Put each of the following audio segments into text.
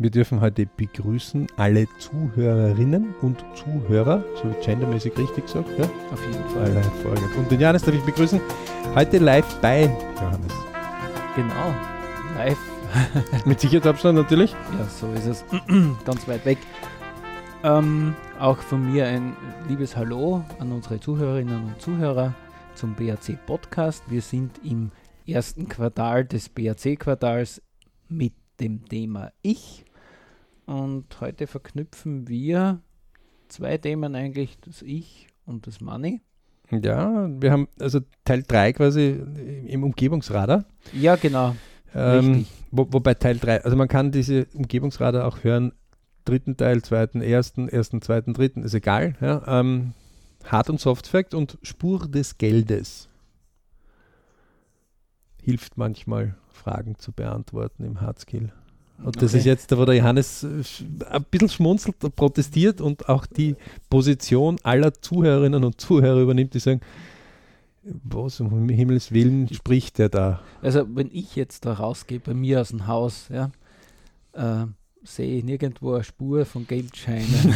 Wir dürfen heute begrüßen alle Zuhörerinnen und Zuhörer, so gendermäßig richtig gesagt, ja? Auf jeden Fall. Alle hervorragend. Und den Johannes darf ich begrüßen, heute live bei Johannes. Genau. Live. Mit Sicherheitsabstand natürlich. Ja, so ist es. Ganz weit weg. Ähm, auch von mir ein liebes Hallo an unsere Zuhörerinnen und Zuhörer zum BAC Podcast. Wir sind im ersten Quartal des BAC Quartals mit dem Thema Ich. Und heute verknüpfen wir zwei Themen eigentlich, das Ich und das Money. Ja, wir haben also Teil 3 quasi im Umgebungsradar. Ja, genau. Ähm, wo, wobei Teil 3, also man kann diese Umgebungsradar auch hören, dritten Teil, zweiten, ersten, ersten, zweiten, dritten, ist egal. Ja, ähm, Hard- und Soft-Fact und Spur des Geldes hilft manchmal, Fragen zu beantworten im Hardskill. Und das Okay. ist jetzt, da wo der Johannes äh, ein bisschen schmunzelt, und protestiert und auch die Position aller Zuhörerinnen und Zuhörer übernimmt, die sagen, was um Himmels Willen spricht der da? Also wenn ich jetzt da rausgehe bei mir aus dem Haus, ja, äh, sehe ich nirgendwo eine Spur von Geldscheinen.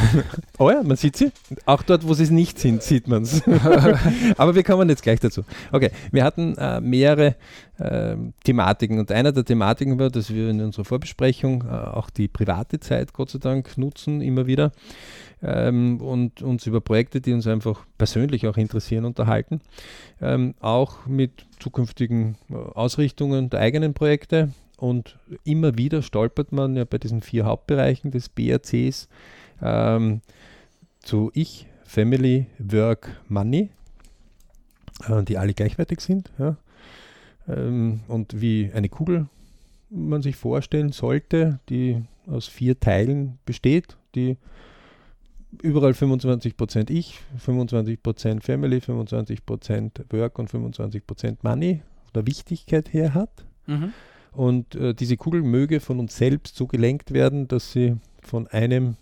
Oh ja, man sieht sie. Auch dort, wo sie es nicht sind, sieht man es. Aber wir kommen jetzt gleich dazu. Okay, wir hatten äh, mehrere ähm, Thematiken und einer der Thematiken war, dass wir in unserer Vorbesprechung äh, auch die private Zeit, Gott sei Dank, nutzen, immer wieder ähm, und uns über Projekte, die uns einfach persönlich auch interessieren, unterhalten. Ähm, auch mit zukünftigen äh, Ausrichtungen der eigenen Projekte. Und immer wieder stolpert man ja bei diesen vier Hauptbereichen des BRCs ähm, zu Ich, Family, Work, Money, äh, die alle gleichwertig sind. Ja. Ähm, und wie eine Kugel man sich vorstellen sollte, die aus vier Teilen besteht, die überall 25% Ich, 25% Family, 25% Work und 25% Money oder Wichtigkeit her hat. mhm. Und äh, diese Kugel möge von uns selbst so gelenkt werden, dass sie von einem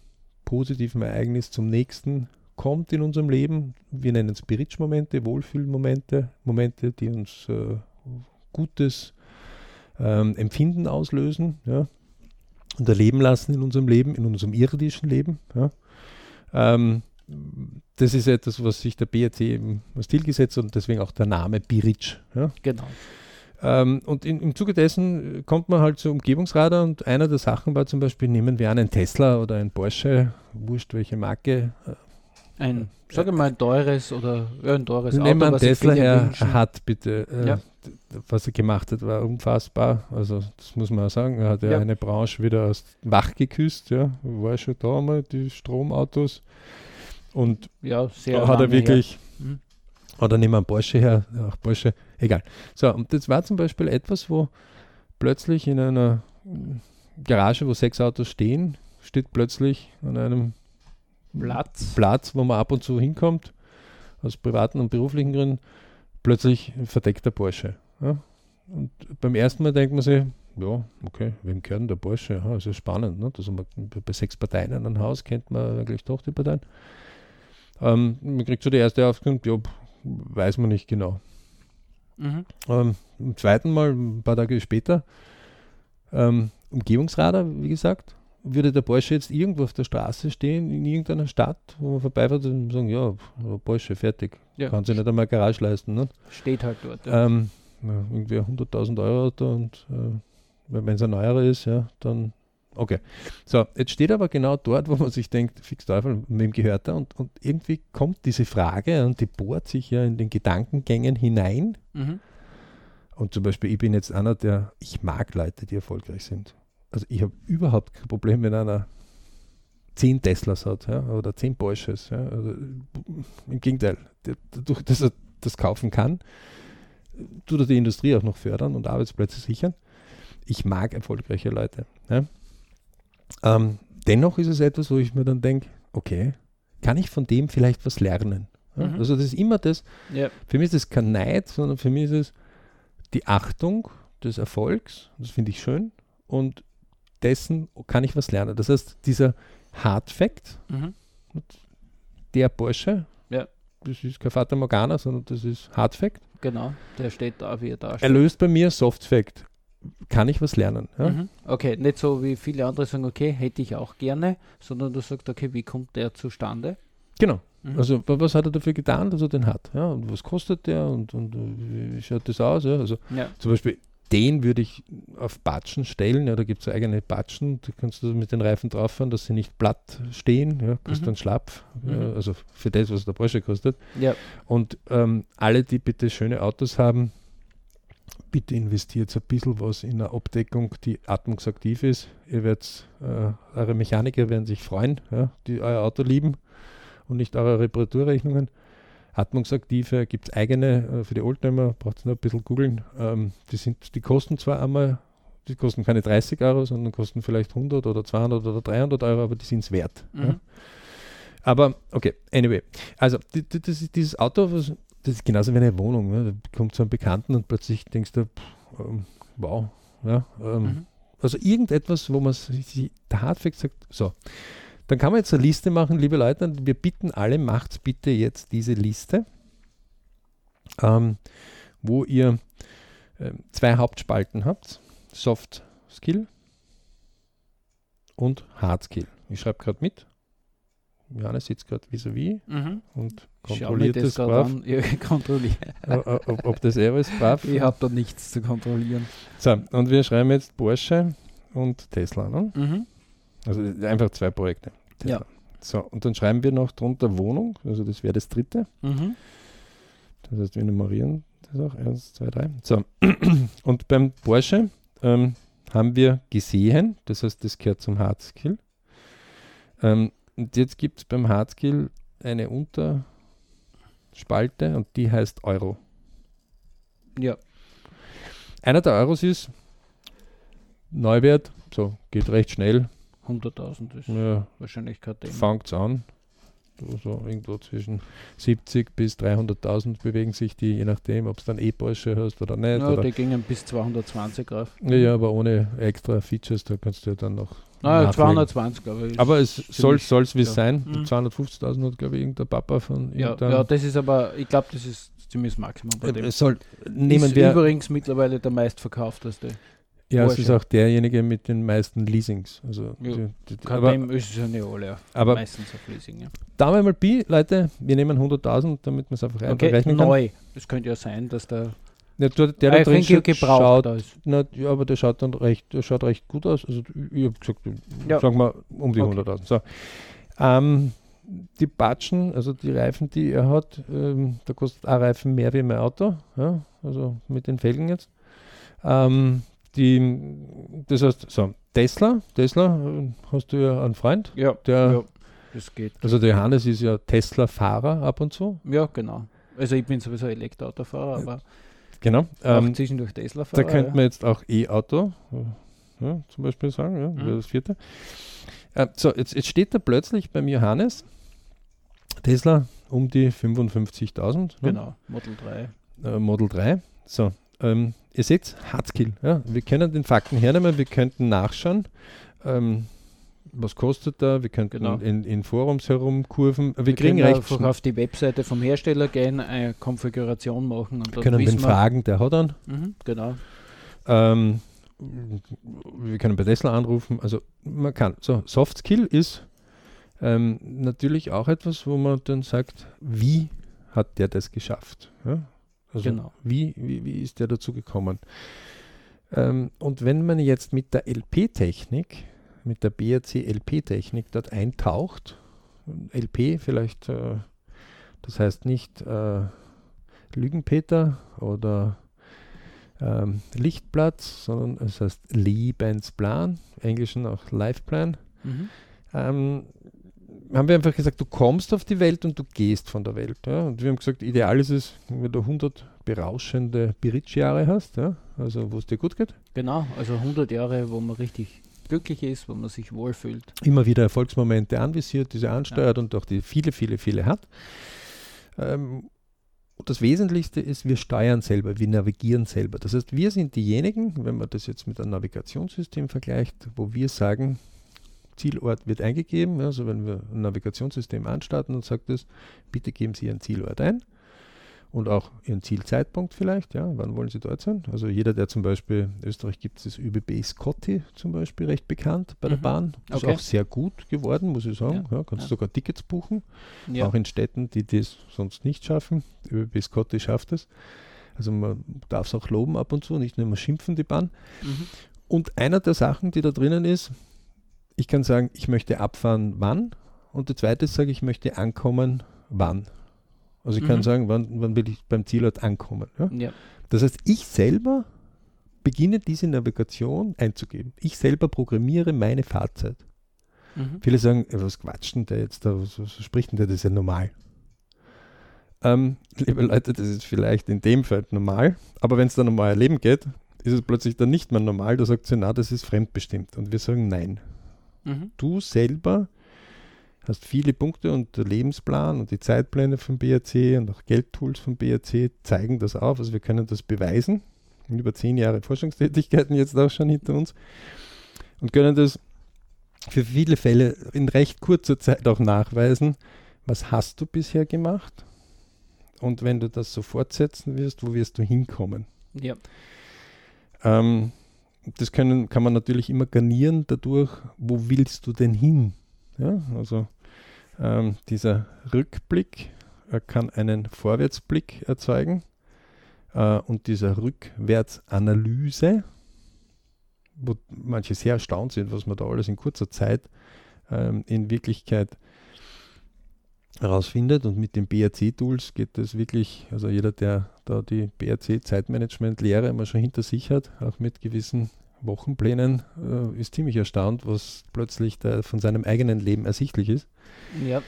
positiven Ereignis zum nächsten kommt in unserem Leben. Wir nennen es Bridge-Momente, Wohlfühlmomente, Momente, die uns äh, gutes ähm, Empfinden auslösen ja, und erleben lassen in unserem Leben, in unserem irdischen Leben. Ja. Ähm, das ist etwas, was sich der BRC eben als Ziel gesetzt und deswegen auch der Name Bridge. Ja. Genau. Ähm, und in, im Zuge dessen äh, kommt man halt zur Umgebungsradar und einer der Sachen war zum Beispiel, nehmen wir an, ein Tesla oder ein Porsche, wurscht welche Marke, äh, Ein, sag ich mal, ein teures oder ja, ein teures nehmen Auto, wir einen Tesla her, hat bitte, äh, Ja. was er gemacht hat, war unfassbar, also das muss man auch sagen, er hat ja, Ja. eine Branche wieder aus wach geküsst, ja, war schon da einmal, die Stromautos und Ja, sehr hat er wirklich, her. Mhm. oder nehmen wir einen Porsche her, auch Porsche, egal. So, und das war zum Beispiel etwas, wo plötzlich in einer mm, Garage, wo sechs Autos stehen, steht plötzlich an einem Platz. Platz, wo man ab und zu hinkommt, aus privaten und beruflichen Gründen, plötzlich ein verdeckter Porsche. Ja? Und beim ersten Mal denkt man sich, ja, okay, wem gehört denn der Porsche? Ja, ist ja spannend. Ne? Also man, bei sechs Parteien an einem Haus kennt man eigentlich doch die Parteien. Ähm, man kriegt so die erste Auskunft, ja, weiß man nicht genau. Mhm. Ähm, Im zweiten Mal, ein paar Tage später, ähm, Umgebungsradar, wie gesagt, würde der Porsche jetzt irgendwo auf der Straße stehen, in irgendeiner Stadt, wo man vorbeifährt und sagen, ja, Porsche, fertig. Ja. Kann sich nicht einmal Garage leisten. Ne? Steht halt dort. Ja. Ähm, ja, irgendwie ein 100.000 Euro Auto und äh, wenn es ein neuerer ist, ja, dann okay. So, jetzt steht er aber genau dort, wo man sich denkt, fix Teufel, wem gehört er? Und, und irgendwie kommt diese Frage und die bohrt sich ja in den Gedankengängen hinein. Mhm. Und zum Beispiel, ich bin jetzt einer, der, ich mag Leute, die erfolgreich sind. Also ich habe überhaupt kein Problem, wenn einer 10 Teslas hat ja, oder 10 Porsches. Ja. Also, Im Gegenteil, dadurch, dass er das kaufen kann, tut er die Industrie auch noch fördern und Arbeitsplätze sichern. Ich mag erfolgreiche Leute. Ja. Ähm, dennoch ist es etwas, wo ich mir dann denke, okay, kann ich von dem vielleicht was lernen? Ja. Mhm. Also das ist immer das, Ja. für mich ist es kein Neid, sondern für mich ist es die Achtung des Erfolgs, das finde ich schön, und dessen kann ich was lernen. Das heißt, dieser Hard Fact, Mhm. der Porsche, Ja. das ist kein Fata Morgana, sondern das ist Hard Fact, Genau, der steht da, wie er da er steht. löst bei mir Soft Fact. Kann ich was lernen. Ja? Mhm. Okay, nicht so wie viele andere sagen, okay, hätte ich auch gerne, sondern du sagst, okay, wie kommt der zustande? Genau. Mhm. Also wa- was hat er dafür getan, dass er den hat? Ja? Und was kostet der und, und äh, wie schaut das aus? Ja? Also Ja. zum Beispiel den würde ich auf Batschen stellen. Ja, da gibt es eigene Batschen, da kannst du mit den Reifen drauf fahren, dass sie nicht platt stehen. Ja, kostet Mhm. dann Schlapp, Mhm. äh, also für das, was der Porsche kostet. Ja. Und ähm, alle, die bitte schöne Autos haben, bitte investiert ein bisschen was in eine Abdeckung, die atmungsaktiv ist. Ihr werdet, äh, eure Mechaniker werden sich freuen, ja, die euer Auto lieben und nicht eure Reparaturrechnungen. Atmungsaktive gibt es eigene äh, für die Oldtimer, braucht ihr nur ein bisschen googeln. Ähm, die, sind, die kosten zwar einmal, die kosten keine 30 Euro, sondern kosten vielleicht 100 oder 200 oder 300 Euro, aber die sind es wert. Ja. Mhm. Aber okay, anyway. Also die, die, das ist dieses Auto, was, das ist genauso wie eine Wohnung. Ne? Da kommt zu einem Bekannten und plötzlich denkst du, pff, ähm, wow. Ja, ähm, Mhm. Also irgendetwas, wo man sich sich tatsächlich sagt, so. Dann kann man jetzt eine Liste machen, liebe Leute. Wir bitten alle, macht bitte jetzt diese Liste, ähm, wo ihr ähm, zwei Hauptspalten habt. Soft Skill und Hard Skill. Ich schreibe gerade mit. Johannes sitzt gerade vis-à-vis Mhm. und kontrolliert das das brav. Ja, kontrollieren. äh, äh, ob, ob das er ist brav. Ich habe da nichts zu kontrollieren. So, und wir schreiben jetzt Porsche und Tesla. Ne? Mhm. Also einfach zwei Projekte. Ja. So, und dann schreiben wir noch drunter Wohnung, also das wäre das dritte. Mhm. Das heißt, wir nummerieren das auch. Eins, zwei, drei. So, und beim Porsche ähm, haben wir gesehen, das heißt, das gehört zum Hard Skill. Ähm, und jetzt gibt es beim Hard Skill eine Unterspalte und die heißt Euro. Ja. Einer der Euros ist Neuwert, so geht recht schnell. 100.000 ist Ja, wahrscheinlich kein Thema. fängt an. So, so irgendwo zwischen 70 bis 300.000 bewegen sich die, je nachdem, ob es dann E-Porsche hast oder nicht. Ja, oder, die gingen bis 220 rauf. ja, ja, aber ohne extra Features, da kannst du ja dann noch. Nachlegen. 220, aber Aber es soll es wie es ja. sein. Mhm. 250.000 hat, glaube ich, irgendein Papa von ja, ja, das ist aber, ich glaube, das ist ziemlich das Maximum bei Äh, dem. es soll, nehmen ist wir, übrigens mittlerweile der meistverkaufteste. Ja, es ist auch derjenige mit den meisten Leasings. Also, Ja, die, die, aber, ist es ja nicht alle, aber meistens auf Leasing. Ja. Daumen mal Pi, Leute, wir nehmen 100.000, damit man es einfach Okay, rechnen kann. neu. Es könnte ja sein, dass der, Ja, der, der Ah, da drin schaut, da ist. na, ja, aber der schaut dann recht, der schaut recht gut aus. Also ich habe gesagt, Ja. sagen wir um die Okay. 100.000. So. Ähm, die Batschen, also die Reifen, die er hat, ähm, da kostet ein Reifen mehr wie mein Auto, ja, also mit den Felgen jetzt. Ähm, die, das heißt, so, Tesla, Tesla, äh, hast du ja einen Freund, Ja, der, ja, das geht. also der Johannes ist ja Tesla-Fahrer ab und zu, Ja, genau. Also ich bin sowieso Elektroautofahrer, aber genau. auch Ähm, zwischendurch Tesla-Fahrer. Da könnte ja. man jetzt auch E-Auto äh, ja, zum Beispiel sagen, ja, Mhm. wäre das vierte. Äh, so, jetzt, jetzt steht da plötzlich beim Johannes Tesla um die 55.000, ne? Genau, Model 3. äh, Model 3. So, ähm, ihr seht, Hardskill. Ja, wir können den Fakten hernehmen, wir könnten nachschauen. Ähm, was kostet da? Wir könnten Genau. in, in Forums herumkurven. Wir, Wir kriegen recht einfach auf die Webseite vom Hersteller gehen, eine Konfiguration machen und dann können den wir, fragen, der hat einen. Mhm, genau. Ähm, wir können bei Tesla anrufen. Also man kann. So, Soft Skill ist ähm, natürlich auch etwas, wo man dann sagt, wie hat der das geschafft? Ja? Also Genau. wie, wie, wie ist der dazu gekommen? Ähm, und wenn man jetzt mit der LP-Technik, mit der BRC LP-Technik dort eintaucht, LP vielleicht, äh, das heißt nicht äh, Lügenpeter oder ähm, Lichtblatt, sondern es heißt Lebensplan, im Englischen auch Lifeplan. Mhm. Ähm, haben wir einfach gesagt, du kommst auf die Welt und du gehst von der Welt. Ja? Und wir haben gesagt, ideal ist es, wenn du 100 berauschende Bridge-Jahre hast, ja? also wo es dir gut geht. Genau, also 100 Jahre, wo man richtig glücklich ist, wo man sich wohlfühlt. Immer wieder Erfolgsmomente anvisiert, diese ansteuert und auch die viele, viele, viele hat. Ähm, und das Wesentlichste ist, wir steuern selber, wir navigieren selber. Das heißt, wir sind diejenigen, wenn man das jetzt mit einem Navigationssystem vergleicht, wo wir sagen, Zielort wird eingegeben. Also wenn wir ein Navigationssystem anstarten und sagt es, bitte geben Sie Ihren Zielort ein. und auch ihren Zielzeitpunkt vielleicht, ja, wann wollen sie dort sein? Also jeder, der zum Beispiel, in Österreich gibt es das ÖBB Scotty zum Beispiel recht bekannt bei der Mhm. Bahn, ist Okay. auch sehr gut geworden, muss ich sagen. Ja, Ja, kannst ja. sogar Tickets buchen, Ja. auch in Städten, die das sonst nicht schaffen. ÖBB Scotty schafft es. Also man darf es auch loben ab und zu, nicht nur immer schimpfen die Bahn. Mhm. Und einer der Sachen, die da drinnen ist, ich kann sagen, ich möchte abfahren, wann. Und der zweite ist, sage ich, möchte ankommen, wann. Also ich kann Mhm. sagen, wann, wann will ich beim Zielort ankommen. Ja? Ja. Das heißt, ich selber beginne diese Navigation einzugeben. Ich selber programmiere meine Fahrzeit. Mhm. Viele sagen, "Ja, was quatscht denn der jetzt da, was, was spricht denn der, das ist ja normal. Ähm, liebe Leute, das ist vielleicht in dem Fall normal, aber wenn es dann um euer Leben geht, ist es plötzlich dann nicht mehr normal. Da sagt sie, na, das ist fremdbestimmt. Und wir sagen, nein. Mhm. Du selber hast viele Punkte und der Lebensplan und die Zeitpläne vom BRC und auch Geldtools vom BRC zeigen das auf. Also wir können das beweisen. Über zehn Jahre Forschungstätigkeiten jetzt auch schon hinter uns und können das für viele Fälle in recht kurzer Zeit auch nachweisen. Was hast du bisher gemacht? Und wenn du das so fortsetzen wirst, wo wirst du hinkommen? Ja. Ähm, das können, kann man natürlich immer garnieren dadurch, wo willst du denn hin? Ja, also ähm, dieser Rückblick äh, kann einen Vorwärtsblick erzeugen äh, und dieser Rückwärtsanalyse, wo manche sehr erstaunt sind, was man da alles in kurzer Zeit ähm, in Wirklichkeit herausfindet und mit den BRC-Tools geht das wirklich, also jeder, der da die BRC-Zeitmanagement-Lehre mal schon hinter sich hat, auch mit gewissen Wochenplänen, äh, ist ziemlich erstaunt, was plötzlich da von seinem eigenen Leben ersichtlich ist. Ja.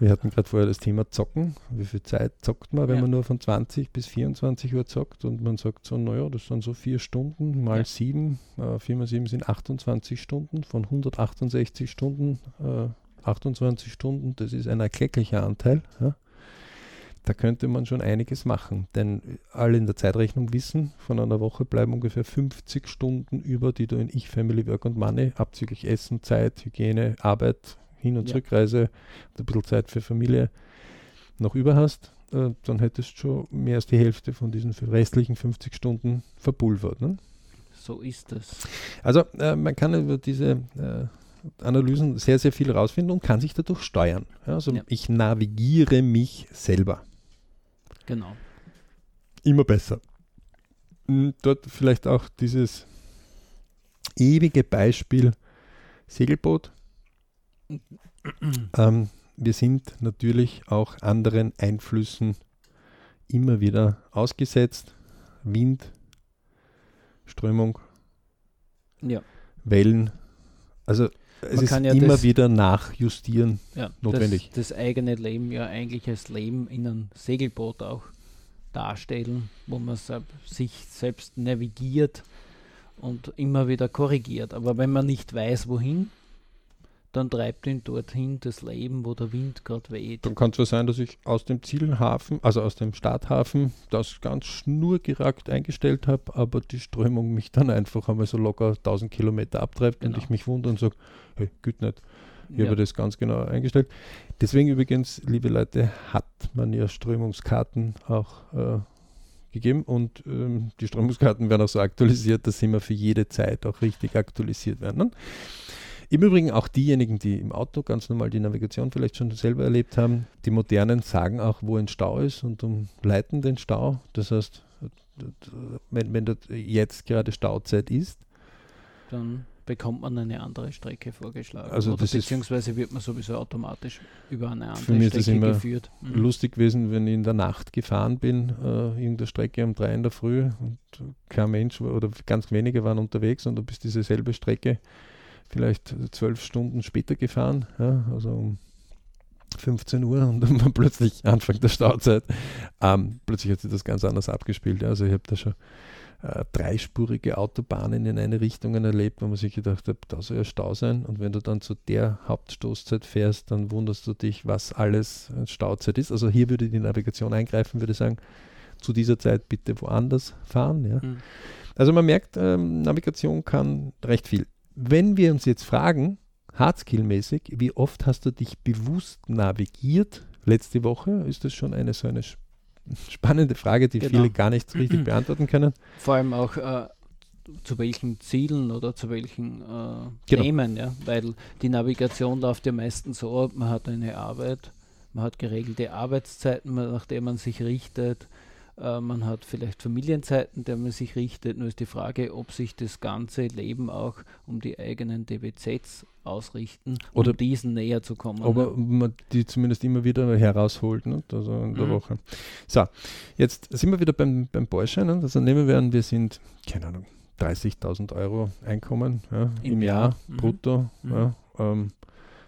Wir hatten gerade vorher das Thema Zocken. Wie viel Zeit zockt man, wenn Ja. man nur von 20 bis 24 Uhr zockt und man sagt so, naja, das sind so vier Stunden mal Ja. sieben, äh, vier mal sieben sind 28 Stunden, von 168 Stunden, äh, 28 Stunden, das ist ein erklecklicher Anteil. Ja. Da könnte man schon einiges machen, denn alle in der Zeitrechnung wissen, von einer Woche bleiben ungefähr 50 Stunden über, die du in Ich, Family, Work und Money, abzüglich Essen, Zeit, Hygiene, Arbeit, Hin- und Ja. Zurückreise ein bisschen Zeit für Familie noch über hast, äh, dann hättest du schon mehr als die Hälfte von diesen restlichen 50 Stunden verpulvert. Ne? So ist es. Also äh, man kann über diese äh, Analysen sehr, sehr viel rausfinden und kann sich dadurch steuern. Ja, also Ja. ich navigiere mich selber. Genau. Immer besser. Mm, Dort vielleicht auch dieses ewige Beispiel Segelboot. Ähm, wir sind natürlich auch anderen Einflüssen immer wieder ausgesetzt. Wind, Strömung, Ja. Wellen. Also es Man ist kann ja immer das- wieder nachjustieren. ja. Notwendig. Das, das eigene Leben ja eigentlich als Leben in einem Segelboot auch darstellen, wo man sich selbst navigiert und immer wieder korrigiert. Aber wenn man nicht weiß, wohin, dann treibt ihn dorthin das Leben, wo der Wind gerade weht. Dann kann es zwar sein, dass ich aus dem Zielhafen, also aus dem Starthafen, das ganz schnurgerackt eingestellt habe, aber die Strömung mich dann einfach einmal so locker 1000 Kilometer abtreibt und Genau. ich mich wundere und sage, hey, gut nicht. Ich Ja. habe das ganz genau eingestellt. Deswegen übrigens, liebe Leute, hat man ja Strömungskarten auch äh, gegeben und ähm, die Strömungskarten werden auch so aktualisiert, dass sie immer für jede Zeit auch richtig aktualisiert werden. Ne? Im Übrigen auch diejenigen, die im Auto ganz normal die Navigation vielleicht schon selber erlebt haben, die modernen sagen auch, wo ein Stau ist und umleiten den Stau. Das heißt, wenn, wenn jetzt gerade Stauzeit ist, dann bekommt man eine andere Strecke vorgeschlagen. Also Oder beziehungsweise wird man sowieso automatisch über eine andere Für mich ist das Strecke immer geführt. Mhm. lustig gewesen, wenn ich in der Nacht gefahren bin, äh, irgendeine Strecke um drei in der Früh und kein Mensch oder ganz wenige waren unterwegs und du bist diese selbe Strecke vielleicht zwölf Stunden später gefahren, ja, also um 15 Uhr und dann war plötzlich Anfang der Stauzeit. Ähm, plötzlich hat sich das ganz anders abgespielt. Ja. Also ich habe da schon äh, dreispurige Autobahnen in eine Richtung erlebt, wo man sich gedacht hat, da soll ja Stau sein. Und wenn du dann zu der Hauptstoßzeit fährst, dann wunderst du dich, was alles äh, Stauzeit ist. Also hier würde die Navigation eingreifen, würde sagen, zu dieser Zeit bitte woanders fahren. Ja. Mhm. Also man merkt, ähm, Navigation kann recht viel. Wenn wir uns jetzt fragen, Hardskill-mäßig, wie oft hast du dich bewusst navigiert? Letzte Woche ist das schon eine so eine spannende Frage, die Genau. viele gar nicht richtig beantworten können. Vor allem auch äh, zu welchen Zielen oder zu welchen äh, Genau. Themen, ja. Weil die Navigation läuft ja meistens so ab, man hat eine Arbeit, man hat geregelte Arbeitszeiten, nach der man sich richtet, äh, man hat vielleicht Familienzeiten, der man sich richtet. Nur ist die Frage, ob sich das ganze Leben auch um die eigenen DBZs ausrichten, Oder- um diesen näher zu kommen. Aber ne? man die zumindest immer wieder herausholt, ne? also in der Mhm. Woche. So, jetzt sind wir wieder beim, beim Bäuerschein. Ne? Also nehmen wir an, wir sind, keine Ahnung, 30.000 Euro Einkommen ja, im, Im Jahr, Jahr. Mhm. brutto. Mhm. Ja, ähm,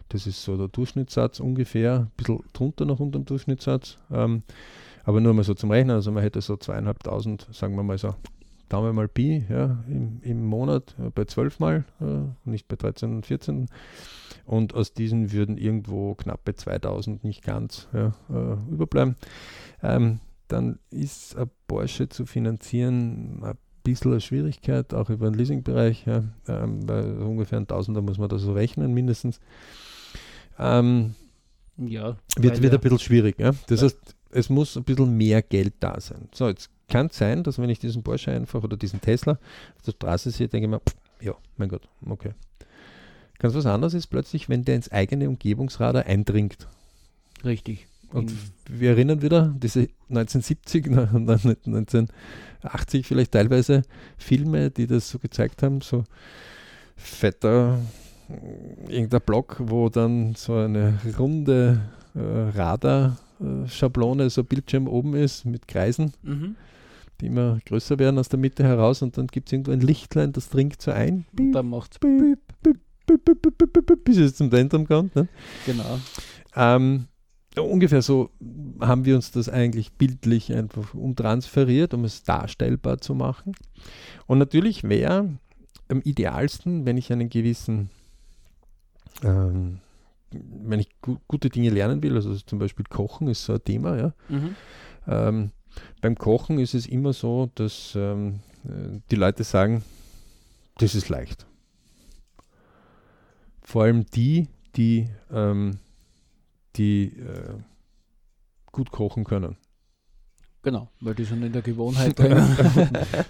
das ist so der Durchschnittssatz ungefähr, ein bisschen drunter noch unter dem Durchschnittssatz. Ähm, aber nur mal so zum Rechnen, also man hätte so zweieinhalbtausend, sagen wir mal so, Daumen wir mal Pi, ja, im, im Monat äh, bei 12 Mal, äh, nicht bei 13 und 14. Und aus diesen würden irgendwo knappe 2000, nicht ganz, ja, äh, überbleiben. Ähm, dann ist ein Porsche zu finanzieren ein bisschen eine Schwierigkeit, auch über den Leasingbereich, ja, ähm, weil ungefähr ein Tausender muss man da so rechnen, mindestens. Ähm, ja, wird, wird ja- ein bisschen schwierig. Ja? Das heißt, es muss ein bisschen mehr Geld da sein. So, jetzt kann es sein, dass wenn ich diesen Porsche einfach oder diesen Tesla auf der Straße sehe, denke ich mir, pff, ja, mein Gott, okay. Ganz was anderes ist plötzlich, wenn der ins eigene Umgebungsradar eindringt. Richtig. Und wir erinnern wieder, diese 1970, na, und dann 1980 vielleicht teilweise Filme, die das so gezeigt haben, so fetter äh, irgendein Block, wo dann so eine runde äh, Radar-Schablone, so Bildschirm oben ist mit Kreisen, Mhm. die immer größer werden aus der Mitte heraus und dann gibt es irgendwo ein Lichtlein, das dringt so ein, Und dann macht bis es zum Zentrum kommt. Ne? genau. Ähm, ungefähr so haben wir uns das eigentlich bildlich einfach umtransferiert, um es darstellbar zu machen. Und natürlich wäre am idealsten, wenn ich einen gewissen, ähm, wenn ich gu gute Dinge lernen will, also zum Beispiel Kochen ist so ein Thema, ja. Mhm. Ähm, beim Kochen ist es immer so, dass ähm, äh, die Leute sagen, das ist leicht. Vor allem die, die, ähm, die äh, gut kochen können. Genau, weil die schon in der Gewohnheit drin.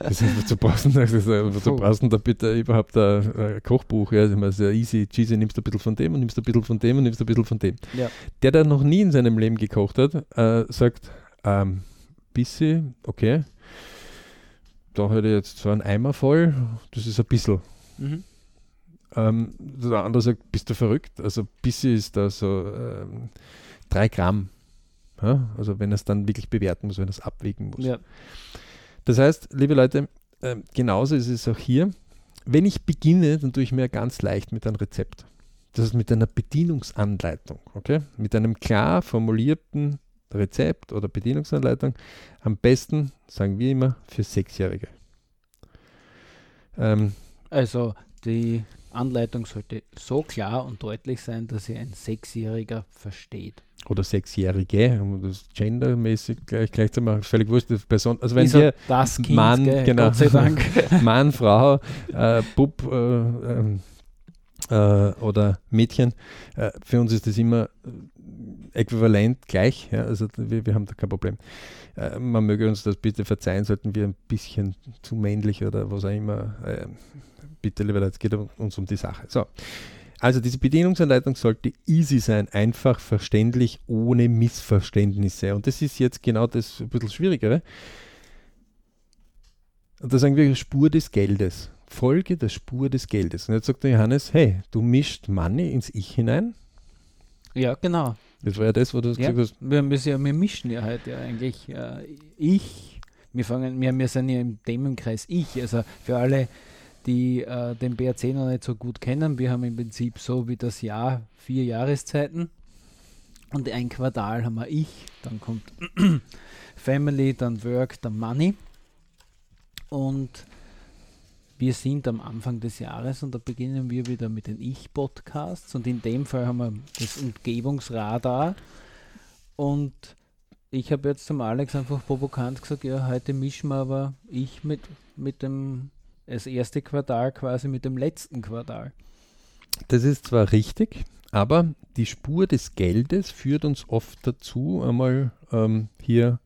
Das ist, wozu brauchst du das ist, wozu brauchst du da bitte überhaupt ein, ein Kochbuch? Ja, das ist immer sehr easy, cheesy, nimmst du ein bisschen von dem und nimmst ein bisschen von dem und nimmst ein bisschen von dem. Ja. Der, der noch nie in seinem Leben gekocht hat, äh, sagt, ähm, bisschen, okay, da hätte ich jetzt so einen Eimer voll, das ist ein bisschen. mhm. Ähm, der andere sagt, bist du verrückt? Also bisschen ist da so ähm, drei Gramm. Ja? Also wenn er es dann wirklich bewerten muss, wenn er es abwägen muss. Ja, Das heißt, liebe Leute, äh, genauso ist es auch hier. Wenn ich beginne, dann tue ich mir ganz leicht mit einem Rezept. Das ist mit einer Bedienungsanleitung, okay? Mit einem klar formulierten Rezept oder Bedienungsanleitung. Am besten, sagen wir immer, für Sechsjährige. Ähm, also die Anleitung sollte so klar und deutlich sein, dass sie ein Sechsjähriger versteht. Oder Sechsjährige, um das gendermäßig gleich, gleich zu machen, völlig wurscht. Person, also wenn er hier das Kind, Mann, gell? genau. Gott sei Dank. Mann, Frau, äh, Bub äh, ähm, äh, oder Mädchen, äh, für uns ist das immer äquivalent gleich. Ja? Also wir, wir haben da kein Problem. Äh, man möge uns das bitte verzeihen, sollten wir ein bisschen zu männlich oder was auch immer. Äh, bitte, lieber Leute, es geht uns um die Sache. So. Also diese Bedienungsanleitung sollte easy sein, einfach verständlich, ohne Missverständnisse. Und das ist jetzt genau das ein bisschen Schwierigere. Und da sagen wir Spur des Geldes. Folge der Spur des Geldes. Und jetzt sagt der Johannes, hey, du mischst Money ins Ich hinein. ja, genau. Das war ja das, wo du Ja, gesagt hast. wir, müssen ja, wir mischen ja heute ja eigentlich äh, ich. Wir fangen, wir, wir sind ja im Themenkreis ich. Also für alle, die äh, den BRC noch nicht so gut kennen, wir haben im Prinzip so wie das Jahr vier Jahreszeiten und ein Quartal haben wir ich, dann kommt Family, dann Work, dann Money. Und wir sind am Anfang des Jahres und da beginnen wir wieder mit den Ich-Podcasts und in dem Fall haben wir das Umgebungsradar. Und ich habe jetzt zum Alex einfach provokant gesagt, ja, heute mischen wir aber ich mit, mit dem, das erste Quartal quasi mit dem letzten Quartal. Das ist zwar richtig, aber die Spur des Geldes führt uns oft dazu, einmal ähm, hier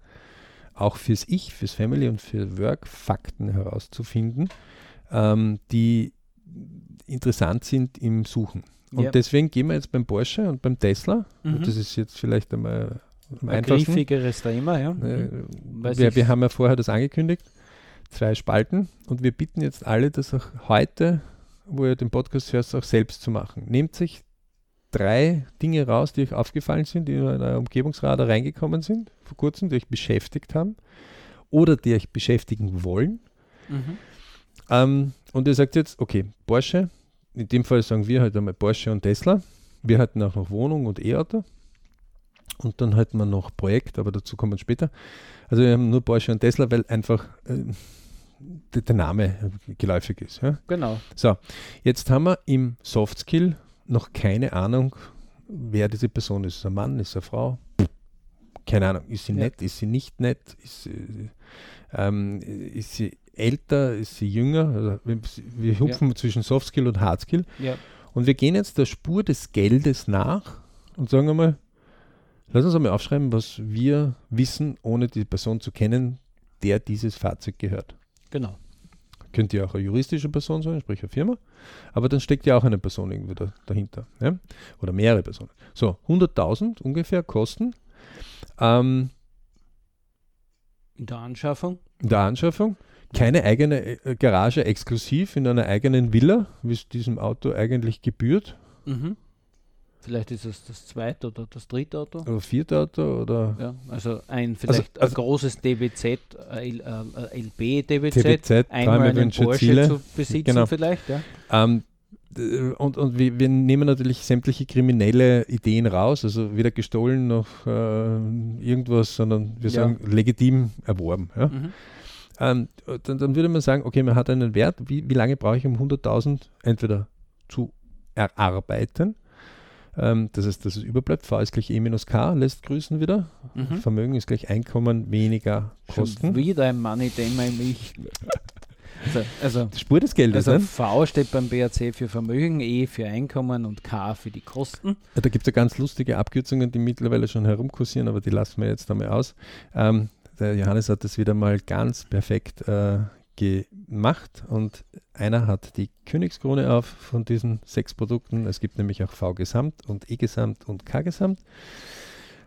auch fürs Ich, fürs Family und für Work Fakten herauszufinden, ähm, die interessant sind im Suchen. Und Ja. deswegen gehen wir jetzt beim Porsche und beim Tesla. Mhm. Und das ist jetzt vielleicht einmal Ein griffigeres Thema, ja. Äh, Mhm. Wir, wir haben ja vorher das angekündigt, zwei Spalten. Und wir bitten jetzt alle, das auch heute, wo ihr den Podcast hört, auch selbst zu machen. Nehmt sich drei Dinge raus, die euch aufgefallen sind, die in euer Umgebungsradar reingekommen sind, vor kurzem, die euch beschäftigt haben oder die euch beschäftigen wollen. Mhm. Ähm, und ihr sagt jetzt, okay, Porsche, in dem Fall sagen wir halt einmal Porsche und Tesla. Wir hatten auch noch Wohnung und E-Auto. Und dann hätten wir noch Projekt, aber dazu kommen wir später. Also wir haben nur Porsche und Tesla, weil einfach äh, der, Name geläufig ist. Ja? Genau. So, jetzt haben wir im Softskill noch keine Ahnung, wer diese Person ist. Ist er ein Mann, ist er eine Frau? Keine Ahnung. Ist sie Ja. nett, ist sie nicht nett? Ist sie, ähm, ist sie älter, ist sie jünger? Also wir, wir hupfen zwischen Softskill und Hardskill. Ja. Und wir gehen jetzt der Spur des Geldes nach und sagen einmal, lass uns einmal aufschreiben, was wir wissen, ohne die Person zu kennen, der dieses Fahrzeug gehört. Genau. Könnte ja auch eine juristische Person sein, sprich eine Firma. Aber dann steckt ja auch eine Person irgendwie da, dahinter. Ja? Oder mehrere Personen. So, 100.000 ungefähr Kosten ähm, In der Anschaffung. in der Anschaffung. Keine eigene äh, Garage exklusiv in einer eigenen Villa, wie es diesem Auto eigentlich gebührt. Mhm. Vielleicht ist es das zweite oder das dritte Auto. Oder vierte Auto oder Ja, also ein vielleicht also- ein großes DBZ, äh, L- LB DBZ, TBZ, einmal einen Porsche Ziele. zu besitzen Genau. vielleicht, ja. Ähm, und und wir, wir nehmen natürlich sämtliche kriminelle Ideen raus, also weder gestohlen noch äh, irgendwas, sondern wir Ja. sagen legitim erworben. Ja? Mhm. Ähm, dann, dann würde man sagen, okay, man hat einen Wert, wie, wie lange brauche ich, um 100.000 entweder zu erarbeiten, ähm, das heißt, dass es überbleibt, V ist gleich E minus K, lässt grüßen wieder, Mhm. Vermögen ist gleich Einkommen weniger Schon Kosten. wieder ein Money-Thema im Ich. Also, also, Die Spur des Geldes, also ne? V steht beim BRC für Vermögen, E für Einkommen und K für die Kosten. Ja, Da gibt es ja ganz lustige Abkürzungen, die mittlerweile schon herumkursieren, aber die lassen wir jetzt einmal aus. Ähm, der Johannes hat das wieder mal ganz perfekt äh, gemacht und einer hat die Königskrone auf von diesen sechs Produkten. Es gibt nämlich auch V-Gesamt und E-Gesamt und K-Gesamt.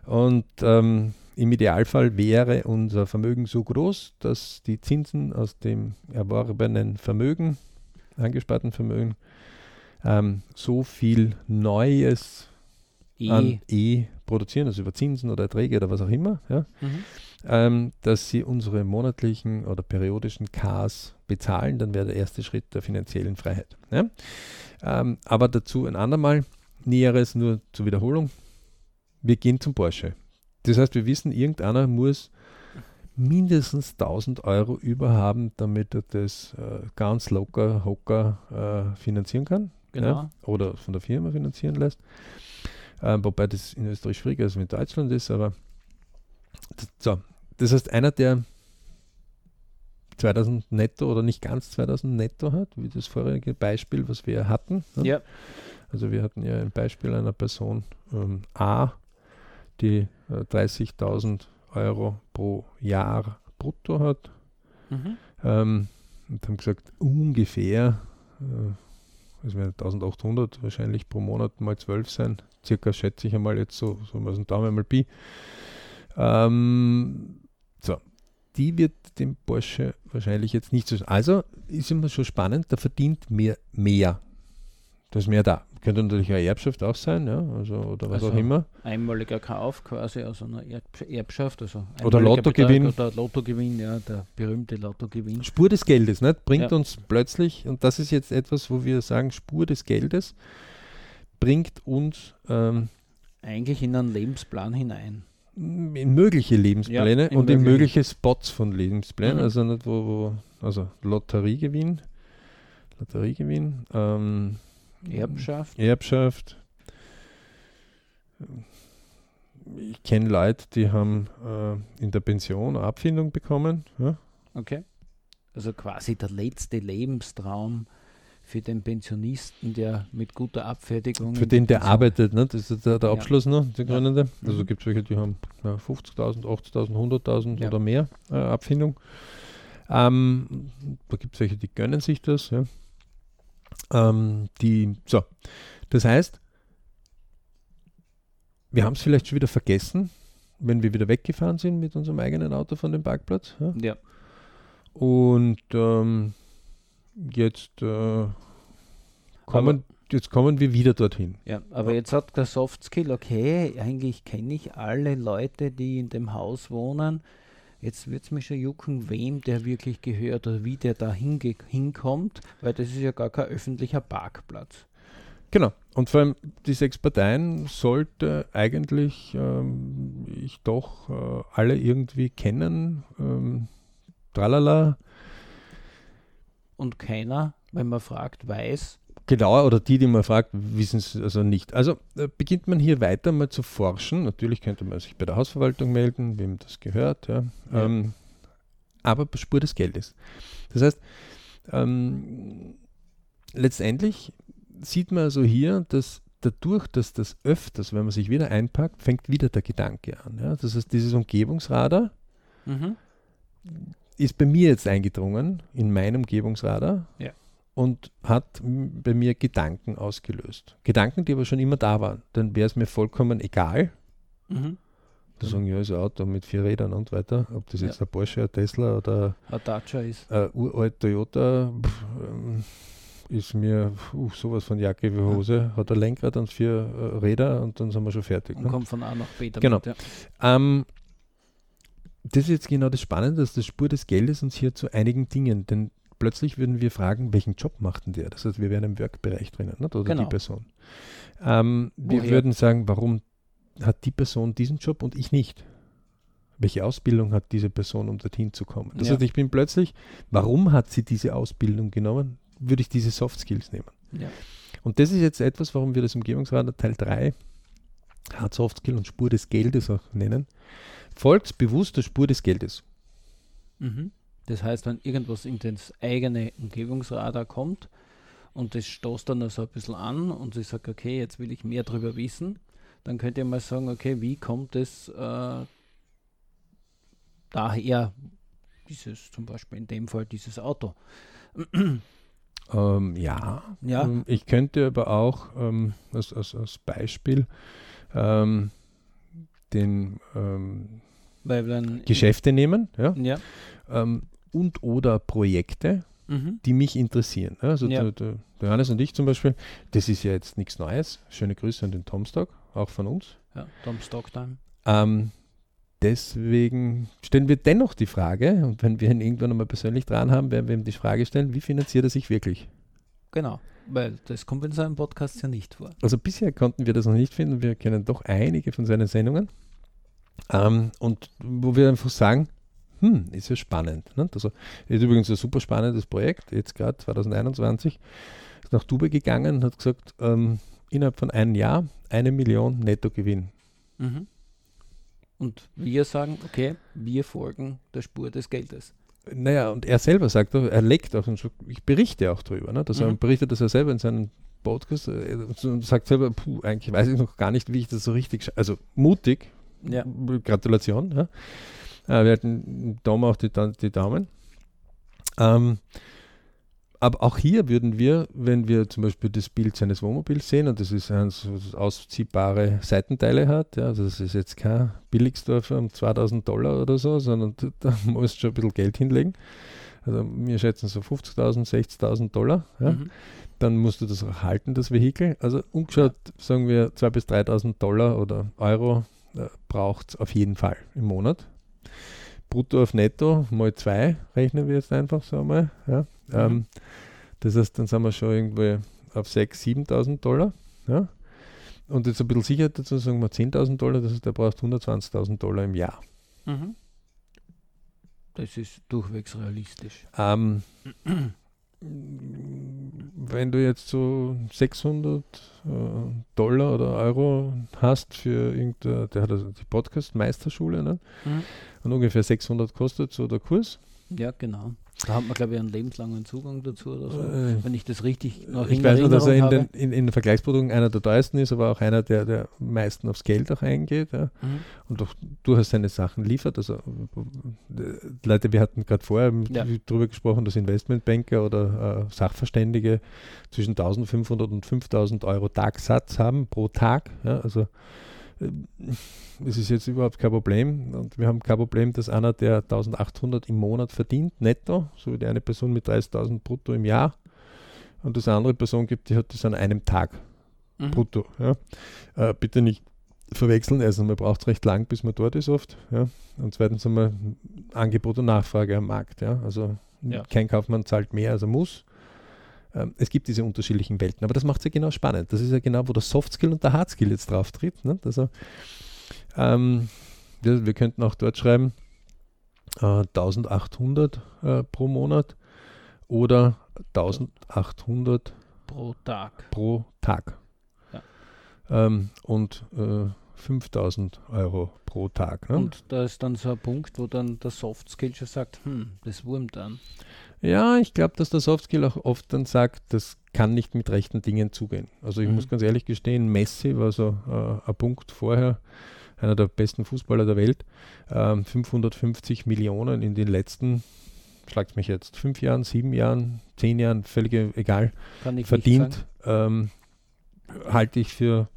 Und ähm, im Idealfall wäre unser Vermögen so groß, dass die Zinsen aus dem erworbenen Vermögen, angesparten Vermögen, ähm, so viel Neues E. an E produzieren, also über Zinsen oder Erträge oder was auch immer, ja, Mhm. Ähm, dass sie unsere monatlichen oder periodischen Ks bezahlen, dann wäre der erste Schritt der finanziellen Freiheit. Ja. Ähm, aber dazu ein andermal, Näheres nur zur Wiederholung. Wir gehen zum Porsche. Das heißt, wir wissen, irgendeiner muss mindestens 1000 Euro über haben, damit er das äh, ganz locker, hocker äh, finanzieren kann Genau. ja, oder von der Firma finanzieren lässt. Ähm, wobei das in Österreich schwieriger als in Deutschland ist, aber so, das heißt, einer, der 2000 netto oder nicht ganz 2000 netto hat, wie das vorherige Beispiel, was wir hatten. ne? Ja. Also wir hatten ja ein Beispiel einer Person ähm, A, die äh, 30.000 Euro pro Jahr brutto hat Mhm. ähm, und haben gesagt, ungefähr, äh, werden 1800 wahrscheinlich pro Monat mal 12 sein, circa schätze ich einmal jetzt so, so mal so ein Daumen mal Pi. Ähm, so, die wird dem Porsche wahrscheinlich jetzt nicht so. Also ist immer schon spannend, der verdient mehr, mehr. Da ist mehr da. Könnte natürlich eine Erbschaft auch sein, ja, also oder was Also auch immer. Einmaliger Kauf quasi aus einer Erb Erbschaft. Also Oder Lottogewinn. Oder Lottogewinn, ja, der berühmte Lottogewinn. Spur des Geldes, nicht? bringt Ja. uns plötzlich, und das ist jetzt etwas, wo wir sagen, Spur des Geldes bringt uns ähm, Eigentlich in einen Lebensplan hinein. In mögliche Lebenspläne Ja, in und in mögliche. mögliche Spots von Lebensplänen, Mhm. also nicht wo, wo also Lotteriegewinn, Lotteriegewinn, ähm, Erbschaft. Erbschaft. Ich kenne Leute, die haben äh, in der Pension eine Abfindung bekommen. Ja? Okay. Also quasi der letzte Lebenstraum für den Pensionisten, der mit guter Abfertigung. Für den, der arbeitet, ne? das ist der, der Ja. Abschluss, ne? der Ja. Gründende. Also Mhm. gibt es welche, die haben ja, 50.000, 80.000, 100.000 Ja. oder mehr äh, Abfindung. Ähm, da gibt es welche, die gönnen sich das. Ja. Ähm, die, so, das heißt, wir haben es vielleicht schon wieder vergessen, wenn wir wieder weggefahren sind mit unserem eigenen Auto von dem Parkplatz. Ja. Ja, Und ähm, jetzt, äh, kommen, jetzt kommen wir wieder dorthin. ja, aber jetzt hat der Soft Skill, okay, eigentlich kenne ich alle Leute, die in dem Haus wohnen. Jetzt wird es mich schon jucken, wem der wirklich gehört oder wie der da hinkommt, weil das ist ja gar kein öffentlicher Parkplatz. Genau. Und vor allem die sechs Parteien sollte eigentlich ähm, ich doch äh, alle irgendwie kennen. Ähm, tralala. Und keiner, wenn man fragt, weiß, Genauer oder die, die man fragt, wissen es also nicht. Also äh, beginnt man hier weiter mal zu forschen. Natürlich könnte man sich bei der Hausverwaltung melden, wem das gehört. Ja. Ja. Ähm, aber Spur des Geldes. Das heißt, ähm, letztendlich sieht man also hier, dass dadurch, dass das öfters, wenn man sich wieder einpackt, fängt wieder der Gedanke an. Ja. Das heißt, dieses Umgebungsradar mhm. Ist bei mir jetzt eingedrungen, in meinen Umgebungsradar. Ja. Und hat bei mir Gedanken ausgelöst. Gedanken, die aber schon immer da waren. Dann wäre es mir vollkommen egal. Mhm. zu sagen, ja, ist ein Auto mit vier Rädern und weiter. Ob das Ja. jetzt ein Porsche, ein Tesla oder ein Dacia ist. ein uralt Toyota, pff, ähm, ist mir uh, sowas von Jacke wie Hose. Hat ein Lenkrad und vier äh, Räder und dann sind wir schon fertig. Und Ne? kommt von A nach B damit. Genau. Ja. Ähm, das ist jetzt genau das Spannende, dass das Spur des Geldes uns hier zu einigen Dingen, denn plötzlich würden wir fragen, welchen Job macht denn der? Das heißt, wir wären im Workbereich drinnen, nicht? oder Genau. die Person. Ähm, wir würden sagen, warum hat die Person diesen Job und ich nicht? Welche Ausbildung hat diese Person, um dorthin zu kommen? Das Ja. heißt, ich bin plötzlich, warum hat sie diese Ausbildung genommen? Würde ich diese Soft Skills nehmen? Ja. Und das ist jetzt etwas, warum wir das Umgebungsradar Teil 3 Hard Soft Skill und Spur des Geldes auch nennen. Volksbewusst der Spur des Geldes. Mhm. Das heißt, wenn irgendwas in das eigene Umgebungsradar kommt und das stoßt dann so ein bisschen an und ich sage, okay, jetzt will ich mehr darüber wissen, dann könnt ihr mal sagen, okay, wie kommt es äh, daher, dieses zum Beispiel in dem Fall dieses Auto. Ähm, ja. Ja, Ähm, Ich könnte aber auch ähm, als, als, als Beispiel ähm, den ähm, Geschäfte nehmen ja, Ja. ähm, und oder Projekte, Mhm. die mich interessieren. Also Ja. der, der, Johannes und ich zum Beispiel, das ist ja jetzt nichts Neues. Schöne Grüße an den Tomstock, auch von uns. Ja, Tom Stocktime. Ähm, deswegen stellen wir dennoch die Frage, und wenn wir ihn irgendwann einmal persönlich dran haben, werden wir ihm die Frage stellen, wie finanziert er sich wirklich? Genau, weil das kommt in seinem Podcast ja nicht vor. Also bisher konnten wir das noch nicht finden. Wir kennen doch einige von seinen Sendungen. Ähm, und wo wir einfach sagen, hm, ist ja spannend. Ne? Also ist übrigens ein super spannendes Projekt, jetzt gerade 2021. Ist nach Dubai gegangen und hat gesagt, ähm, innerhalb von einem Jahr eine Million Nettogewinn. Mhm. Und wir sagen, okay, wir folgen der Spur des Geldes. Naja, und er selber sagt, er leckt auch und ich berichte auch drüber. Ne? Dass er Mhm. berichtet das er selber in seinem Podcast äh, und sagt selber, puh, eigentlich weiß ich noch gar nicht, wie ich das so richtig, also mutig, Ja. Gratulation. Ja. Äh, wir hatten Dom auch die, die Daumen. Ähm, aber auch hier würden wir, wenn wir zum Beispiel das Bild seines Wohnmobils sehen und das ist ein so ausziehbare Seitenteile hat, ja, also das ist jetzt kein Billigstore um 2000 Dollar oder so, sondern da, musst du schon ein bisschen Geld hinlegen. Also wir schätzen so 50.000, 60.000 Dollar. Ja Mhm. dann musst du das auch halten, das Vehikel. Also umgeschaut, sagen wir 2.000 bis 3.000 Dollar oder Euro braucht es auf jeden Fall im Monat. Brutto auf Netto mal zwei rechnen wir jetzt einfach so mal. Ja. Ähm, das heißt, dann sind wir schon irgendwo auf 6.000, 7.000 Dollar. Ja. Und jetzt ein bisschen Sicherheit dazu sagen wir 10.000 Dollar, das heißt, der braucht 120.000 Dollar im Jahr. Mhm. Das ist durchwegs realistisch. Ähm, wenn du jetzt so 600 äh, Dollar oder Euro hast für irgendein, der hat also die Podcast-Meisterschule, ne? Mhm. und ungefähr 600 kostet so der Kurs, Ja, genau. Da hat man, glaube ich, einen lebenslangen Zugang dazu oder so, äh, wenn ich das richtig noch Ich weiß nur, dass er in, den, in, in der Vergleichsprodukten einer der teuersten ist, aber auch einer, der, der am meisten aufs Geld auch eingeht ja. mhm. und auch durchaus seine Sachen liefert. Also Leute, wir hatten gerade vorher ja. darüber gesprochen, dass Investmentbanker oder äh, Sachverständige zwischen 1500 und 5000 Euro Tagsatz haben pro Tag. Ja. Also es ist jetzt überhaupt kein Problem. Und wir haben kein Problem, dass einer, der 1800 im Monat verdient, netto, so wie die eine Person mit 30.000 brutto im Jahr, und es eine andere Person gibt, die hat das an einem Tag mhm. brutto. Ja. Äh, bitte nicht verwechseln. Also man braucht es recht lang, bis man dort ist oft. Ja. Und zweitens haben wir Angebot und Nachfrage am Markt. Ja. Also ja. kein Kaufmann zahlt mehr, als er muss. Ähm, es gibt diese unterschiedlichen Welten, aber das macht es ja genau spannend. Das ist ja genau, wo der Softskill und der Hardskill jetzt drauf tritt. Ne? Also, ähm, wir, wir, könnten auch dort schreiben äh, 1800 äh, pro Monat oder 1800 pro Tag. Pro Tag. Ja. Ähm, und äh, 5000 Euro pro Tag. Ne? Und da ist dann so ein Punkt, wo dann der Softskill schon sagt, hm, das wurmt dann. Ja, ich glaube, dass der Softskill auch oft dann sagt, das kann nicht mit rechten Dingen zugehen. Also ich mhm. muss ganz ehrlich gestehen, Messi war so äh, ein Punkt vorher, einer der besten Fußballer der Welt, ähm, 550 Millionen in den letzten, schlagt mich jetzt, fünf Jahren, sieben Jahren, zehn Jahren, völlig egal, verdient, ähm, halte ich für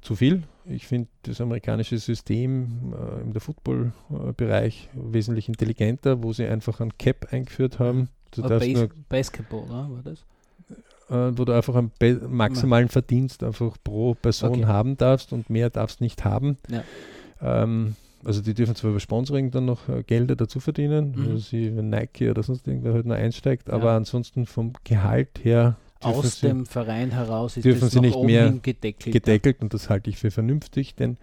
zu viel. Ich finde das amerikanische System äh, im Football-Bereich wesentlich intelligenter, wo sie einfach ein Cap eingeführt haben. Bas Basketball, oder? war das? Äh, wo du einfach einen maximalen Verdienst einfach pro Person okay. haben darfst und mehr darfst nicht haben. Ja. Ähm, also die dürfen zwar über Sponsoring dann noch äh, Gelder dazu verdienen, mhm. also sie Nike oder sonst irgendwer halt noch einsteigt, ja. aber ansonsten vom Gehalt her aus sie, dem Verein heraus ist dürfen sie nicht mehr gedeckelt. gedeckelt und das halte ich für vernünftig, denn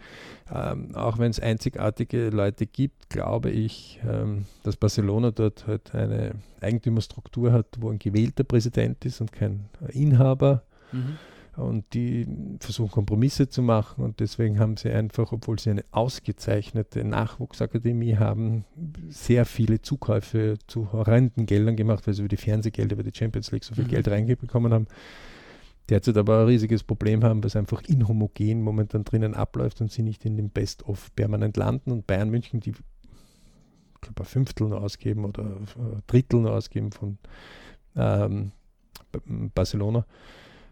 ähm, auch wenn es einzigartige Leute gibt, glaube ich, ähm, dass Barcelona dort halt eine Eigentümerstruktur hat, wo ein gewählter Präsident ist und kein Inhaber. Mhm und die versuchen Kompromisse zu machen und deswegen haben sie einfach, obwohl sie eine ausgezeichnete Nachwuchsakademie haben, sehr viele Zukäufe zu horrenden Geldern gemacht, weil sie über die Fernsehgelder, über die Champions League so viel mhm. Geld reingebekommen haben. Derzeit aber ein riesiges Problem haben, es einfach inhomogen momentan drinnen abläuft und sie nicht in dem Best-of permanent landen und Bayern München, die ich glaube, ein Fünftel nur ausgeben oder ein Drittel nur ausgeben von ähm, Barcelona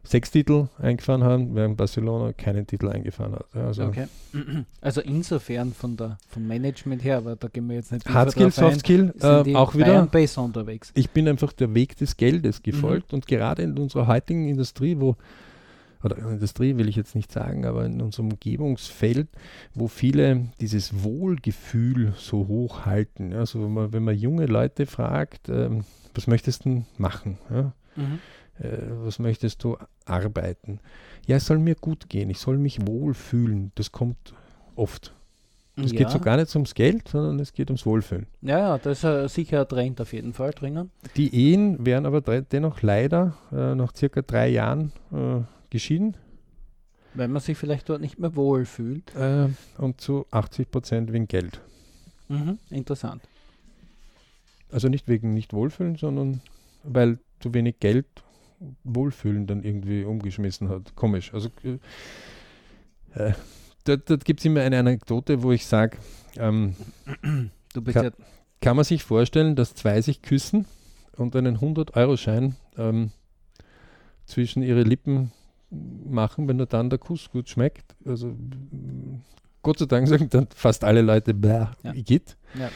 sechs Titel eingefahren haben, während Barcelona keinen Titel eingefahren hat. Also, okay. also insofern von der, vom Management her, aber da gehen wir jetzt nicht Hard Skill, Soft Skill, äh, auch wieder unterwegs. Ich bin einfach der Weg des Geldes gefolgt mhm. und gerade in unserer heutigen Industrie, wo oder Industrie will ich jetzt nicht sagen, aber in unserem Umgebungsfeld, wo viele dieses Wohlgefühl so hoch halten. Also wenn man, wenn man junge Leute fragt, ähm, was möchtest du machen? Ja? Mhm was möchtest du arbeiten? Ja, es soll mir gut gehen, ich soll mich wohlfühlen. Das kommt oft. Es ja. geht so gar nicht ums Geld, sondern es geht ums Wohlfühlen. Ja, ja, da ist sicher ein Trend auf jeden Fall drinnen. Die Ehen werden aber dennoch leider äh, nach circa drei Jahren äh, geschieden. Weil man sich vielleicht dort nicht mehr wohlfühlt. Äh, und zu 80 Prozent wegen Geld. Mhm, interessant. Also nicht wegen nicht Wohlfühlen, sondern weil zu wenig Geld Wohlfühlen dann irgendwie umgeschmissen hat. Komisch. Also äh, äh dort, dort gibt es immer eine Anekdote, wo ich sage, ähm, kann, kann, man sich vorstellen, dass zwei sich küssen und einen 100-Euro-Schein ähm, zwischen ihre Lippen machen, wenn nur dann der Kuss gut schmeckt. Also Gott sei Dank sagen dann fast alle Leute, bäh, ja. geht. Ja.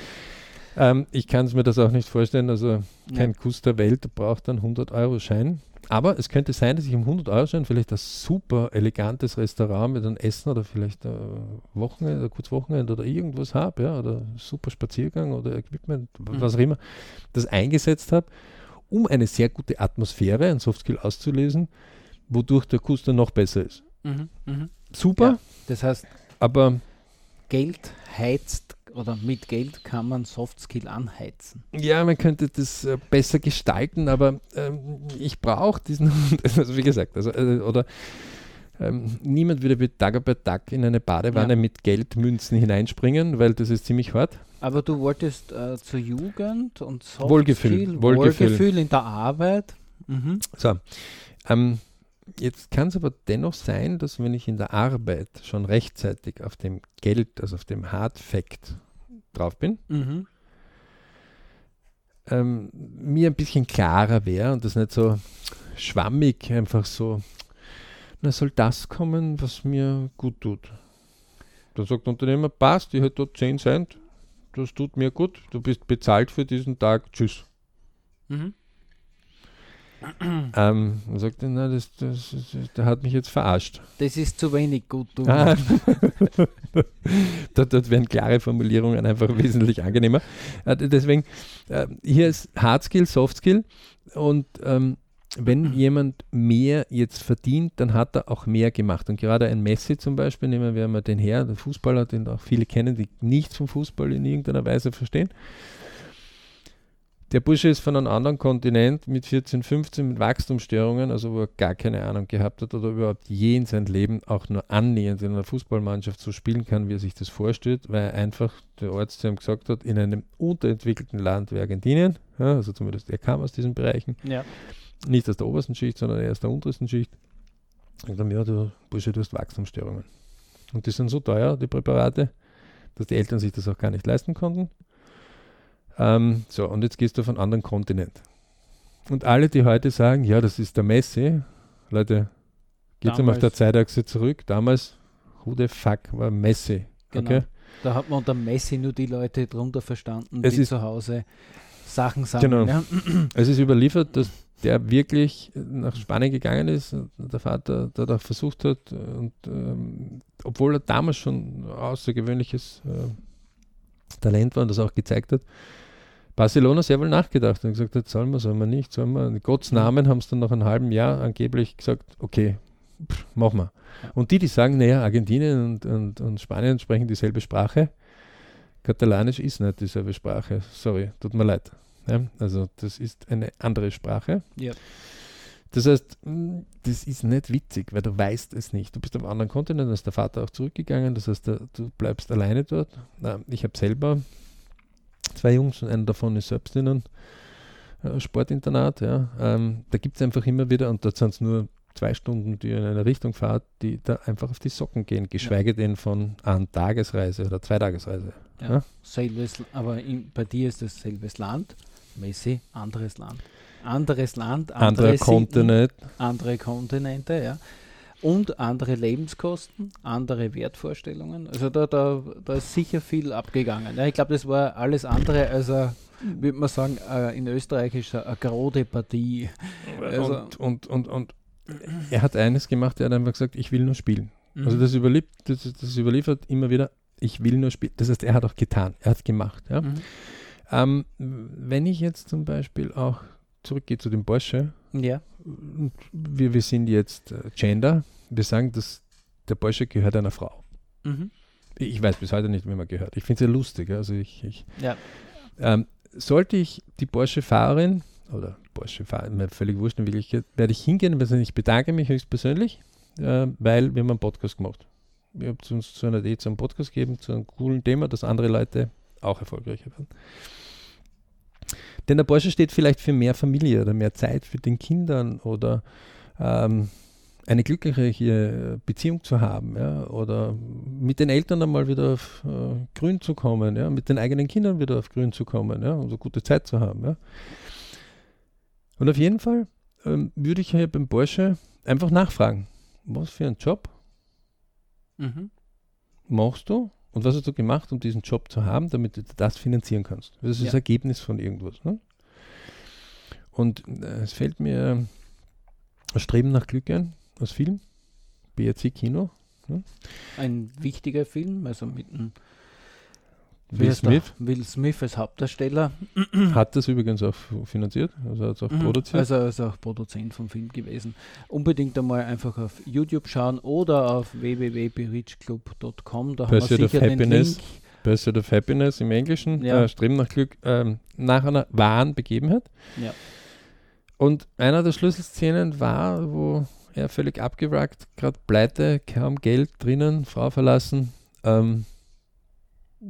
Ähm, ich kann es mir das auch nicht vorstellen. Also kein ja. Kuss der Welt braucht einen 100-Euro-Schein. Aber es könnte sein, dass ich um 100 Euro schon vielleicht ein super elegantes Restaurant mit einem Essen oder vielleicht ein Wochenende, ein kurz Wochenende oder irgendwas habe, ja, oder super Spaziergang oder Equipment, mhm. was auch immer, das eingesetzt habe, um eine sehr gute Atmosphäre, ein Softskill auszulösen, wodurch der Kuss dann noch besser ist. Mhm. Mhm. Super. Ja, das heißt, aber Geld heizt oder mit Geld kann man Softskill anheizen. Ja, man könnte das äh, besser gestalten, aber ähm, ich brauche diesen, also wie gesagt, also, äh, oder ähm, niemand würde wie Dagobert Duck in eine Badewanne Ja. mit Geldmünzen hineinspringen, weil das ist ziemlich hart. Aber du wolltest äh, zur Jugend und Soft Wohlgefühl, Skill, Wohlgefühl. Wohlgefühl in der Arbeit. Mhm. So, ähm, jetzt kann es aber dennoch sein, dass wenn ich in der Arbeit schon rechtzeitig auf dem Geld, also auf dem Hard Fact drauf bin, Mhm. ähm, mir ein bisschen klarer wäre und das nicht so schwammig einfach so, na soll das kommen, was mir gut tut. Dann sagt der Unternehmer, passt, ich hätte dort 10 Cent, das tut mir gut, du bist bezahlt für diesen Tag, tschüss. Mhm. Ähm, dann sagt er, na, das, das, das, der hat mich jetzt verarscht. Das ist zu wenig gut. Du. Ah, dort, dort wären klare Formulierungen einfach wesentlich angenehmer. Äh, deswegen, äh, hier ist Hard Skill, Soft Skill und ähm, wenn jemand mehr jetzt verdient, dann hat er auch mehr gemacht. Und gerade ein Messi zum Beispiel, nehmen wir mal den her, der Fußballer, den auch viele kennen, die nichts vom Fußball in irgendeiner Weise verstehen. Der Bursche ist von einem anderen Kontinent mit 14, 15 mit Wachstumsstörungen, also wo er gar keine Ahnung gehabt hat oder überhaupt je in sein Leben auch nur annähernd in einer Fußballmannschaft so spielen kann, wie er sich das vorstellt, weil einfach der Arzt zu ihm gesagt hat, in einem unterentwickelten Land wie Argentinien, ja, also zumindest er kam aus diesen Bereichen, Ja. nicht aus der obersten Schicht, sondern eher aus der untersten Schicht. Und dann, ja, du Bursche, du hast Wachstumsstörungen. Und die sind so teuer, die Präparate, dass die Eltern sich das auch gar nicht leisten konnten. Ähm, so, und jetzt gehst du auf einen anderen Kontinent. Und alle, die heute sagen, ja, das ist der Messi, Leute, geht's einmal auf der. Zeitachse zurück. Damals, who the fuck war Messi? Genau. Okay? Da hat man unter Messi nur die Leute drunter verstanden, Es die zu Hause Sachen sammeln. Genau. Ja? Es ist überliefert, dass der wirklich nach Spanien gegangen ist, der Vater da, da versucht hat und ähm, obwohl er damals schon außergewöhnliches äh, Talent war und das auch gezeigt hat, Barcelona sehr wohl nachgedacht und gesagt hat, sollen wir, sollen wir nicht, sollen wir. In Gottes Namen haben es dann nach einem halben Jahr angeblich gesagt, okay, pff, machen wir. Und die, die sagen, naja, Argentinien und, und, und Spanien sprechen dieselbe Sprache, Katalanisch ist nicht dieselbe Sprache, sorry, tut mir leid. Ja, also das ist eine andere Sprache. Ja. Das heißt, mh, das ist nicht witzig, weil du weißt es nicht. Du bist am anderen Kontinent, da ist der Vater auch zurückgegangen, das heißt, du bleibst alleine dort. Ich habe selber zwei Jungs und einer davon ist selbst in einem äh, Sportinternat. Ja. Ähm, da gibt es einfach immer wieder, und dort sind es nur zwei Stunden, die in eine Richtung fahrt, die da einfach auf die Socken gehen, geschweige denn von einer Tagesreise oder zwei Tagesreise. Ja. Ja. Selbes, aber in, bei dir ist es selbes Land. Messi, anderes Land. Anderes Land, andere Sitten, Kontinent, andere Kontinente, ja. Und andere Lebenskosten, andere Wertvorstellungen. Also da, da, da ist sicher viel abgegangen. Ja, ich glaube, das war alles andere als, würde man sagen, in Österreich ist eine grode Partie. Also- und, und, und, und er hat eines gemacht, er hat einfach gesagt, ich will nur spielen. Mhm. Also das, überlebt, das, das überliefert immer wieder, ich will nur spielen. Das heißt, er hat auch getan, er hat gemacht. Ja? Mhm. Ähm, wenn ich jetzt zum Beispiel auch zurückgehe zu dem Porsche, Ja. wir, wir sind jetzt äh, Gender, wir sagen, dass der Porsche gehört einer Frau. Mhm. Ich weiß bis heute nicht, wie man gehört. Ich finde es ja lustig. Also ich, ich Ja. ähm, sollte ich die Porsche-Fahrerin oder Porsche-Fahrerin, mir völlig wurscht in Wirklichkeit, werde ich hingehen, weil ich bedanke mich höchstpersönlich, äh, weil wir haben einen Podcast gemacht. Wir haben uns zu einer Idee zu einem Podcast gegeben, zu einem coolen Thema, dass andere Leute auch erfolgreicher werden. Denn der Porsche steht vielleicht für mehr Familie oder mehr Zeit für den Kindern oder ähm, eine glückliche Beziehung zu haben, ja, oder mit den Eltern einmal wieder auf äh, Grün zu kommen, ja, mit den eigenen Kindern wieder auf Grün zu kommen, ja, und so gute Zeit zu haben, ja. Und auf jeden Fall ähm, würde ich hier beim Porsche einfach nachfragen, was für einen Job Mhm. machst du und was hast du gemacht, um diesen Job zu haben, damit du das finanzieren kannst. Das ist Ja. das Ergebnis von irgendwas. Ne? Und äh, es fällt mir das Streben nach Glück ein, aus Film, BRC Kino, Ein wichtiger Film, also mit einem Will Smith Will Smith als Hauptdarsteller. hat das übrigens auch finanziert, also hat es auch Mhm. produziert. Also er ist auch Produzent vom Film gewesen. Unbedingt einmal einfach auf YouTube schauen oder auf www.berichclub.com. Da haben wir Pursuit of sicher den Happiness. Link. Pursuit of Happiness im Englischen, Ja. äh, Streben nach Glück, ähm, nach einer wahren Begebenheit. Ja. Und einer der Schlüsselszenen war, wo er völlig abgewrackt, gerade pleite, kaum Geld drinnen, Frau verlassen, ähm,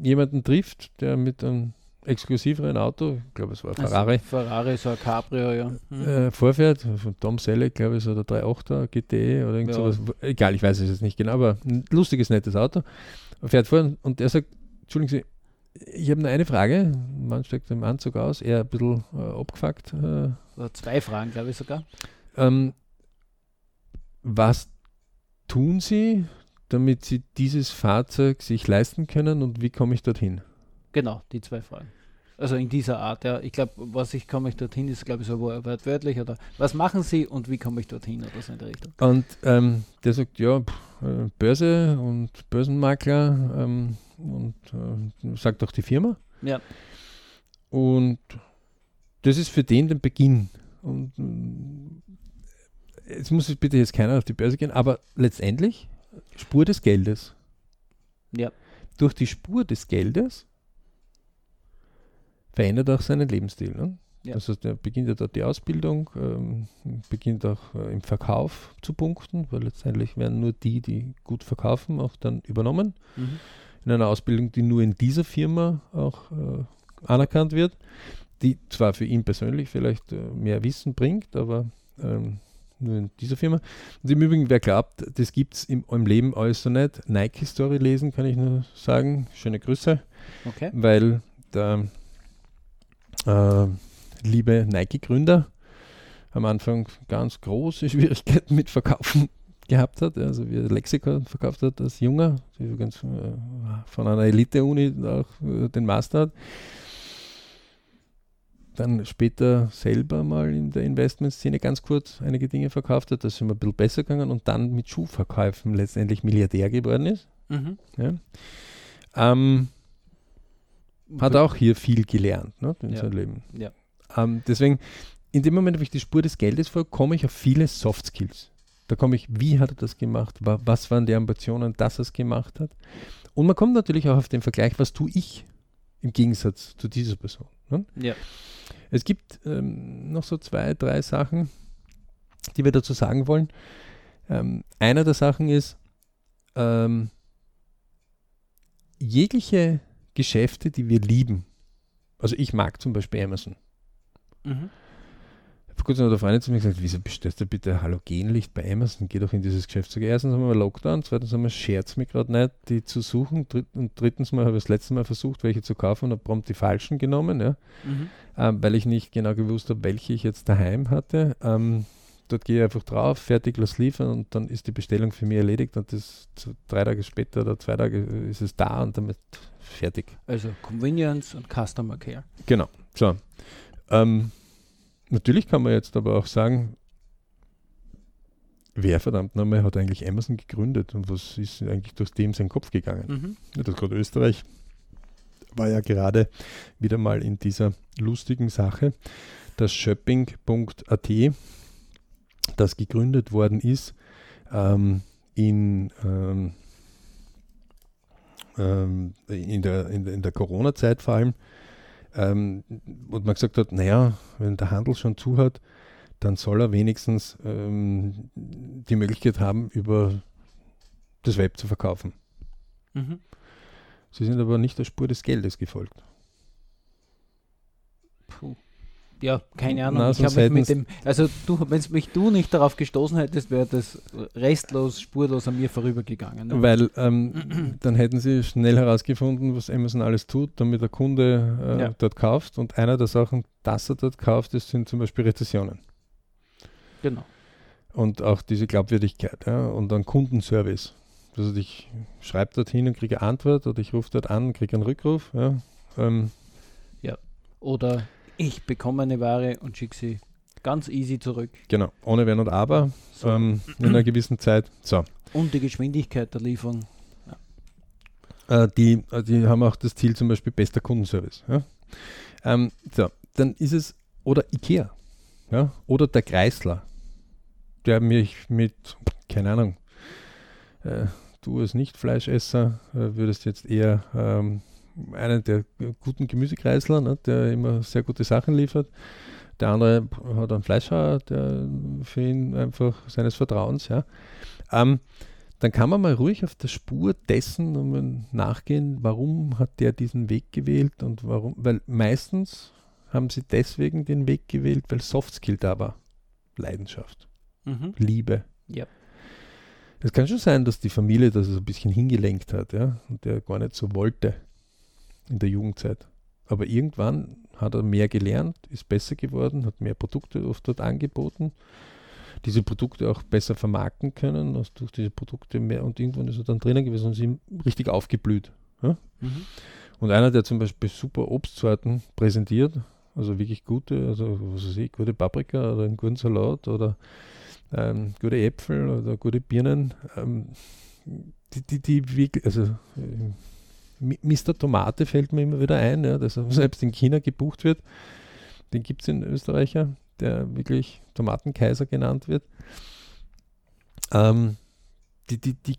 jemanden trifft, der mit einem exklusiveren Auto, ich glaube es war Ferrari. Also Ferrari, so ein Cabrio, ja. Mhm. Äh, vorfährt, von Tom Selleck, glaube ich, so der 3.8er GTE oder irgend ja. sowas. Egal, ich weiß es jetzt nicht genau, aber ein lustiges, nettes Auto. Er fährt vor und er sagt, Entschuldigen Sie, ich habe nur eine Frage. Man steckt im Anzug aus, er ein bisschen äh, abgefuckt. Äh, zwei Fragen, glaube ich sogar. Ähm, was tun Sie, damit Sie dieses Fahrzeug sich leisten können und wie komme ich dorthin? Genau, die zwei Fragen. Also in dieser Art, ja. Ich glaube, was ich komme ich dorthin, ist, glaube ich, so wortwörtlich oder was machen Sie und wie komme ich dorhin oder so in der Richtung. Und ähm, der sagt, ja, pff, äh, Börse und Börsenmakler ähm, und äh, sagt auch die Firma. Ja. Und das ist für den der Beginn. Und äh, jetzt muss bitte jetzt keiner auf die Börse gehen, aber letztendlich Spur des Geldes. Ja. Durch die Spur des Geldes verändert auch seinen Lebensstil. Ne? Ja. Das heißt, er beginnt ja dort die Ausbildung, ähm, beginnt auch äh, im Verkauf zu punkten, weil letztendlich werden nur die, die gut verkaufen, auch dann übernommen. Mhm. In einer Ausbildung, die nur in dieser Firma auch äh, anerkannt wird, die zwar für ihn persönlich vielleicht äh, mehr Wissen bringt, aber ähm, nur in dieser Firma. Und im Übrigen, wer glaubt, das gibt es im, im, Leben alles so nicht, Nike-Story lesen, kann ich nur sagen. Schöne Grüße. Okay. Weil der äh, liebe Nike-Gründer am Anfang ganz große Schwierigkeiten mit Verkaufen gehabt hat, also wie er Lexikon verkauft hat als Junger, übrigens äh, von einer Elite-Uni auch äh, den Master hat. Dann später selber mal in der Investmentszene ganz kurz einige Dinge verkauft hat, das ist immer ein bisschen besser gegangen und dann mit Schuhverkäufen letztendlich Milliardär geworden ist. Mhm. Ja. Ähm, hat auch hier viel gelernt ne, in ja. seinem Leben. Ja. Ähm, deswegen, in dem Moment, wo ich die Spur des Geldes folge, komme ich auf viele Soft Skills. Da komme ich, wie hat er das gemacht? Was waren die Ambitionen, dass er es gemacht hat? Und man kommt natürlich auch auf den Vergleich, was tue ich im Gegensatz zu dieser Person. Ne? Ja. Es gibt ähm, noch so zwei, drei Sachen, die wir dazu sagen wollen. Ähm, einer der Sachen ist, ähm, jegliche Geschäfte, die wir lieben. Also ich mag zum Beispiel Amazon. Mhm. Vor kurzem hat eine Freundin zu mir gesagt, wieso bestellst du bitte Halogenlicht bei Amazon? Geh doch in dieses Geschäft. Sag, erstens haben wir Lockdown, zweitens haben wir Scherz mir gerade nicht, die zu suchen. Dritt, und drittens mal habe ich das letzte Mal versucht, welche zu kaufen und habe prompt die falschen genommen, ja? Mhm. Ähm, weil ich nicht genau gewusst habe, welche ich jetzt daheim hatte. Ähm, dort gehe ich einfach drauf, fertig, lass liefern und dann ist die Bestellung für mich erledigt und das drei Tage später oder zwei Tage ist es da und damit fertig. Also Convenience und Customer Care. Genau. So. Ähm, natürlich kann man jetzt aber auch sagen, wer verdammt nochmal hat eigentlich Amazon gegründet und was ist eigentlich durch dem sein Kopf gegangen? Mhm. Das gerade Österreich war ja gerade wieder mal in dieser lustigen Sache, dass shopping.at das gegründet worden ist ähm, in, ähm, ähm, in der, in der Corona-Zeit vor allem, ähm, und man gesagt hat, naja, wenn der Handel schon zu hat, dann soll er wenigstens ähm, die Möglichkeit haben, über das Web zu verkaufen. Mhm. Sie sind aber nicht der Spur des Geldes gefolgt. Puh ja, keine Ahnung. ich habe mit dem, also du, wenn mich du nicht darauf gestoßen hättest, wäre das restlos, spurlos an mir vorübergegangen. Ne? Weil ähm, dann hätten sie schnell herausgefunden, was Amazon alles tut, damit der Kunde äh, ja. dort kauft. Und einer der Sachen, dass er dort kauft, das sind zum Beispiel Rezessionen. Genau. Und auch diese Glaubwürdigkeit ja, und dann Kundenservice. Also ich schreibe dort hin und kriege eine Antwort oder ich rufe dort an und kriege einen Rückruf. Ja, ähm, ja. Oder ich bekomme eine Ware und schicke sie ganz easy zurück. Genau, ohne Wenn und Aber so. ähm, in einer gewissen Zeit. So. Und die Geschwindigkeit der Lieferung. Ja. Äh, die, äh, die haben auch das Ziel zum Beispiel bester Kundenservice. Ja? Ähm, so, dann ist es, oder Ikea, ja? oder der Kreisler, der mich mit, keine Ahnung, äh, du als Nicht-Fleischesser äh, würdest jetzt eher ähm, einen der guten Gemüsekreisler, ne, der immer sehr gute Sachen liefert. Der andere hat einen Fleischhauer, der für ihn einfach seines Vertrauens, ja. Ähm, dann kann man mal ruhig auf der Spur dessen nachgehen, warum hat der diesen Weg gewählt und warum, weil meistens haben sie deswegen den Weg gewählt, weil Softskill da war. Leidenschaft, mhm. Liebe. Ja. Es kann schon sein, dass die Familie das so ein bisschen hingelenkt hat, ja, und der gar nicht so wollte in der Jugendzeit. Aber irgendwann hat er mehr gelernt, ist besser geworden, hat mehr Produkte oft dort angeboten, diese Produkte auch besser vermarkten können, also durch diese Produkte mehr und irgendwann ist er dann drinnen gewesen und ist ihm richtig aufgeblüht. Ja? Mhm. Und einer, der zum Beispiel super Obstsorten präsentiert, also wirklich gute, also was weiß ich, gute Paprika oder einen guten Salat oder ähm, gute Äpfel oder gute Birnen, ähm, die, die, die wirklich, also äh, Mr. Tomate fällt mir immer wieder ein, ja, dass er selbst in China gebucht wird. Den gibt es in Österreicher, der wirklich Tomatenkaiser genannt wird. Ähm, die, die, die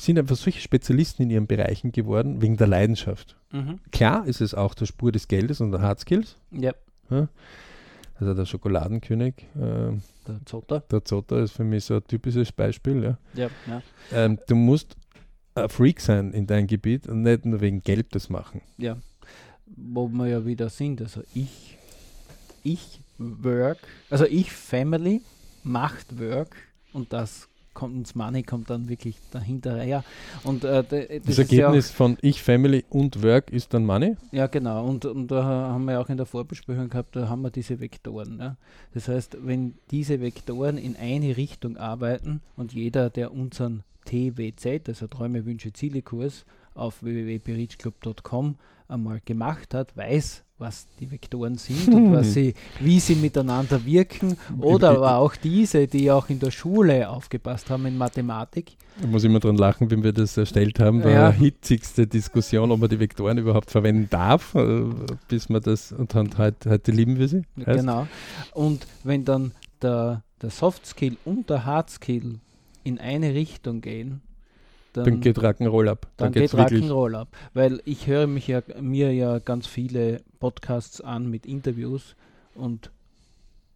sind einfach solche Spezialisten in ihren Bereichen geworden, wegen der Leidenschaft. Mhm. Klar ist es auch der Spur des Geldes und der Hardskills. Ja. ja. Also der Schokoladenkönig. Äh, der Zotter. Der Zotter ist für mich so ein typisches Beispiel. Ja. ja, ja. Ähm, du musst ein Freak sein in deinem Gebiet und nicht nur wegen Geld das machen. Ja, wo wir ja wieder sind. Also ich, ich Work, also ich Family macht Work und das kommt ins Money kommt dann wirklich dahinter her. Und äh, das, das Ergebnis ja von Ich Family und Work ist dann Money? Ja, genau. Und, und da haben wir auch in der Vorbesprechung gehabt, da haben wir diese Vektoren. Ja. Das heißt, wenn diese Vektoren in eine Richtung arbeiten und jeder, der unseren TWZ, also Träume, Wünsche, Ziele Kurs auf www.berichclub.com einmal gemacht hat, weiß, was die Vektoren sind und was sie, wie sie miteinander wirken. Oder aber auch diese, die auch in der Schule aufgepasst haben in Mathematik. Da muss ich immer dran lachen, wenn wir das erstellt haben, war ja. hitzigste Diskussion, ob man die Vektoren überhaupt verwenden darf, äh, bis man das, und heute, heute lieben wir sie. Heißt. Genau. Und wenn dann der, der Soft Skill und der Hard Skill in eine Richtung gehen, dann, dann geht Rock'n'Roll ab. Dann, dann geht Rock'n'Roll ab. Weil ich höre mich ja, mir ja ganz viele Podcasts an mit Interviews und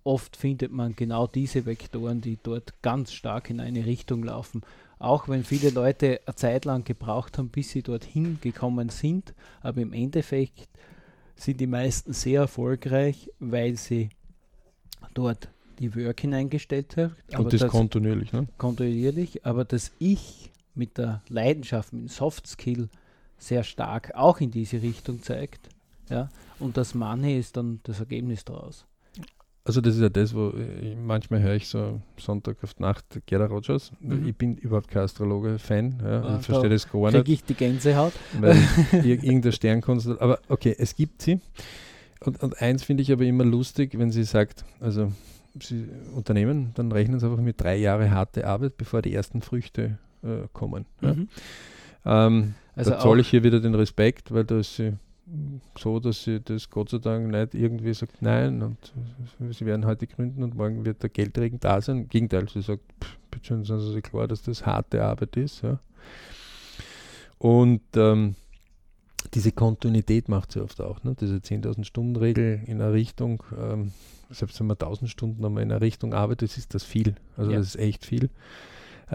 oft findet man genau diese Vektoren, die dort ganz stark in eine Richtung laufen. Auch wenn viele Leute eine Zeit lang gebraucht haben, bis sie dorthin gekommen sind, aber im Endeffekt sind die meisten sehr erfolgreich, weil sie dort die Work hineingestellt haben. Und das, das kontinuierlich, ne? Kontinuierlich, aber das Ich mit der Leidenschaft, mit dem Soft Skill sehr stark auch in diese Richtung zeigt. Ja? Und das Money ist dann das Ergebnis daraus. Also das ist ja das, wo ich, manchmal höre ich so Sonntag auf Nacht Gerda Rogers. Mhm. Ich bin überhaupt kein Astrologe-Fan. Ja, ah, ich verstehe das gar nicht. ich die Gänsehaut. Weil irgendein Sternkonstellation. Aber okay, es gibt sie. Und, und eins finde ich aber immer lustig, wenn sie sagt, also sie Unternehmen, dann rechnen sie einfach mit drei Jahren harte Arbeit, bevor die ersten Früchte äh, kommen. Mhm. Ja. Ähm, also da zolle ich hier wieder den Respekt, weil da ist sie so, dass sie das Gott sei Dank nicht irgendwie sagt, nein, und sie werden heute gründen und morgen wird der Geldregen da sein. Im Gegenteil, sie sagt, bitte schön, sind Sie klar, dass das harte Arbeit ist. Ja. Und ähm, diese Kontinuität macht sie oft auch, ne? diese 10.000 Stunden Regel in einer Richtung, ähm, selbst wenn man 1000 Stunden einmal in einer Richtung arbeitet, ist das viel. Also ja. das ist echt viel.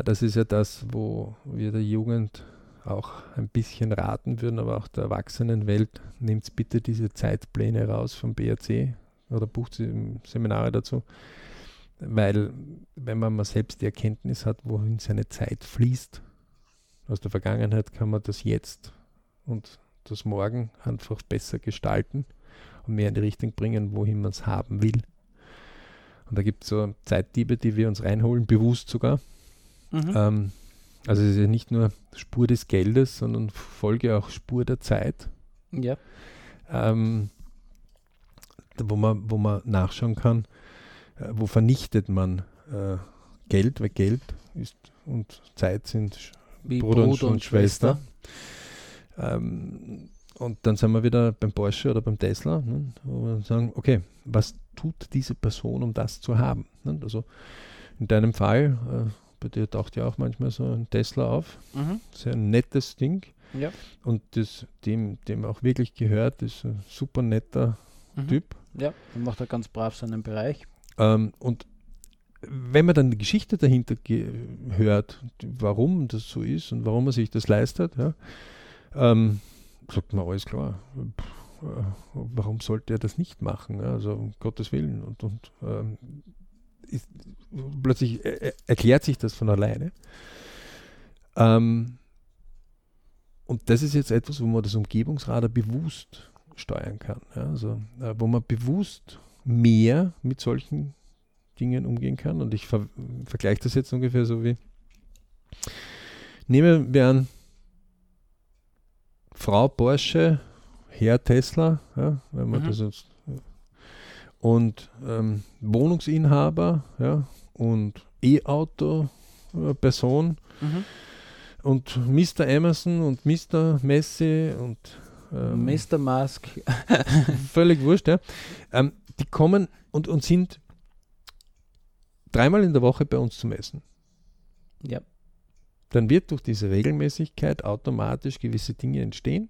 Das ist ja das, wo wir der Jugend auch ein bisschen raten würden, aber auch der Erwachsenenwelt, nehmt bitte diese Zeitpläne raus vom BRC oder bucht Seminare dazu. Weil, wenn man mal selbst die Erkenntnis hat, wohin seine Zeit fließt, aus der Vergangenheit kann man das jetzt und das Morgen einfach besser gestalten und mehr in die Richtung bringen, wohin man es haben will. Und da gibt es so Zeitdiebe, die wir uns reinholen, bewusst sogar. Mhm. Ähm, also es ist ja nicht nur Spur des Geldes, sondern Folge auch Spur der Zeit. Ja. Ähm, wo, man, wo man nachschauen kann, äh, wo vernichtet man äh, Geld, weil Geld ist und Zeit sind Wie Bruder, Bruder und, und, Schwester. Schwester. Ähm, und dann sind wir wieder beim Porsche oder beim Tesla, ne, wo wir sagen, okay, was tut diese Person, um das zu haben? Ne? Also in deinem Fall, äh, bei dir taucht ja auch manchmal so ein Tesla auf. Mhm. Sehr nettes Ding. Ja. Und das, dem, dem auch wirklich gehört, ist ein super netter mhm. Typ. Ja, dann macht er ganz brav seinen Bereich. Ähm, und wenn man dann die Geschichte dahinter hört, warum das so ist und warum er sich das leistet, ja, ähm, sagt man, alles klar, Pff, äh, warum sollte er das nicht machen? Ja, also um Gottes Willen. Und, und ähm, ist, plötzlich er, erklärt sich das von alleine. Ähm, und das ist jetzt etwas, wo man das Umgebungsradar bewusst steuern kann. Ja, also, äh, wo man bewusst mehr mit solchen Dingen umgehen kann. Und ich ver vergleiche das jetzt ungefähr so wie, nehmen wir an, Frau Porsche, Herr Tesla, ja, wenn man mhm. das jetzt, und ähm, Wohnungsinhaber ja, und E-Auto-Person mhm. und Mr. Amazon und Mr. Messi und ähm, Mr. Musk. völlig wurscht, ja. Ähm, die kommen und, und sind dreimal in der Woche bei uns zum Essen. Ja. Dann wird durch diese Regelmäßigkeit automatisch gewisse Dinge entstehen,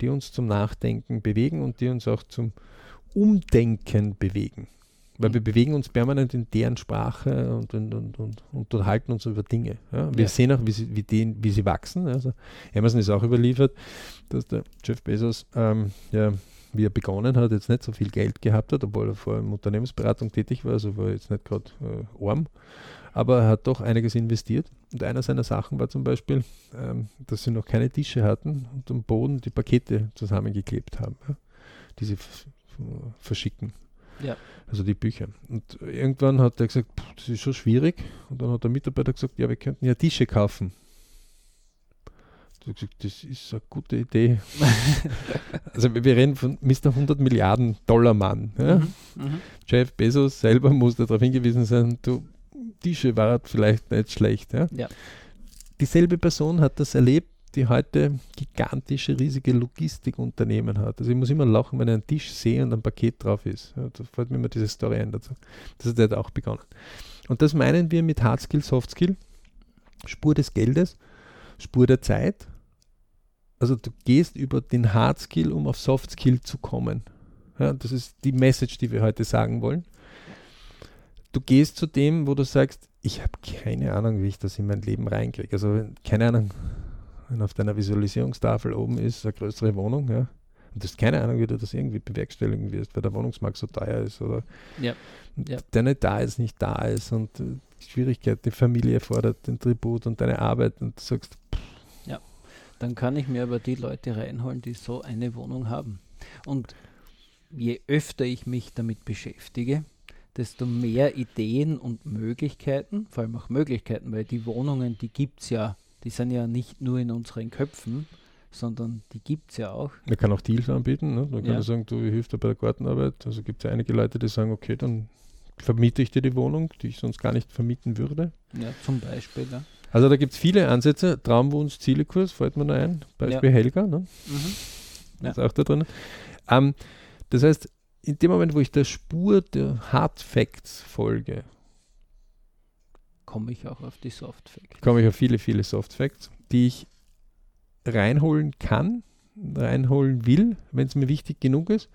die uns zum Nachdenken bewegen und die uns auch zum Umdenken bewegen. Weil mhm. wir bewegen uns permanent in deren Sprache und, und, und, und, unterhalten uns über Dinge. Ja? Wir ja. sehen auch, wie sie, wie, die, wie sie wachsen. Also Amazon ist auch überliefert, dass der Jeff Bezos ähm, ja, wie er begonnen hat, jetzt nicht so viel Geld gehabt hat, obwohl er vor in Unternehmensberatung tätig war, also war jetzt nicht gerade äh, arm, aber er hat doch einiges investiert. Und einer seiner Sachen war zum Beispiel, ähm, dass sie noch keine Tische hatten und am Boden die Pakete zusammengeklebt haben, ja, die sie verschicken. Ja. Also die Bücher. Und irgendwann hat er gesagt, das ist schon schwierig. Und dann hat der Mitarbeiter gesagt, ja, wir könnten ja Tische kaufen gesagt, das ist eine gute Idee. also wir reden von Mr. 100 Milliarden Dollar Mann. Ja? Mhm, mhm, Jeff Bezos selber muss darauf hingewiesen sein, du, Tische war vielleicht nicht schlecht. Ja? ja? Dieselbe Person hat das erlebt, die heute gigantische, riesige Logistikunternehmen hat. Also ich muss immer lachen, wenn ich einen Tisch sehe und ein Paket drauf ist. Ja, da fällt mir immer diese Story ein dazu. Das hat auch begonnen. Und das meinen wir mit Hard Skill, Soft Skill, Spur des Geldes, Spur der Zeit also du gehst über den Hard Skill, um auf Soft Skill zu kommen. Ja, das ist die Message, die wir heute sagen wollen. Du gehst zu dem, wo du sagst, ich habe keine Ahnung, wie ich das in mein Leben reinkriege. Also keine Ahnung, wenn auf deiner Visualisierungstafel oben ist eine größere Wohnung, ja, und du hast keine Ahnung, wie du das irgendwie bewerkstelligen wirst, weil der Wohnungsmarkt so teuer ist oder ja. Ja. der nicht da ist, nicht da ist und die Schwierigkeit, die Familie fordert den Tribut und deine Arbeit und du sagst, pff, dann kann ich mir aber die Leute reinholen, die so eine Wohnung haben. Und je öfter ich mich damit beschäftige, desto mehr Ideen und Möglichkeiten, vor allem auch Möglichkeiten, weil die Wohnungen, die gibt es ja, die sind ja nicht nur in unseren Köpfen, sondern die gibt es ja auch. Man kann auch Deals anbieten. Ne? Man kann ja. sagen, du hilfst dir bei der Gartenarbeit. Also gibt es ja einige Leute, die sagen, okay, dann vermiete ich dir die Wohnung, die ich sonst gar nicht vermieten würde. Ja, zum Beispiel. Ja. Also da gibt es viele Ansätze. Traumwunsch, Zielekurs, fällt mir noch ein. Beispiel ja. Helga. Ne? Mhm. Ist auch da drin. Ähm, das heißt, in dem Moment, wo ich der Spur der Hard Facts folge, komme ich auch auf die Soft Facts. Komme ich auf viele, viele Soft Facts, die ich reinholen kann, reinholen will, wenn es mir wichtig genug ist.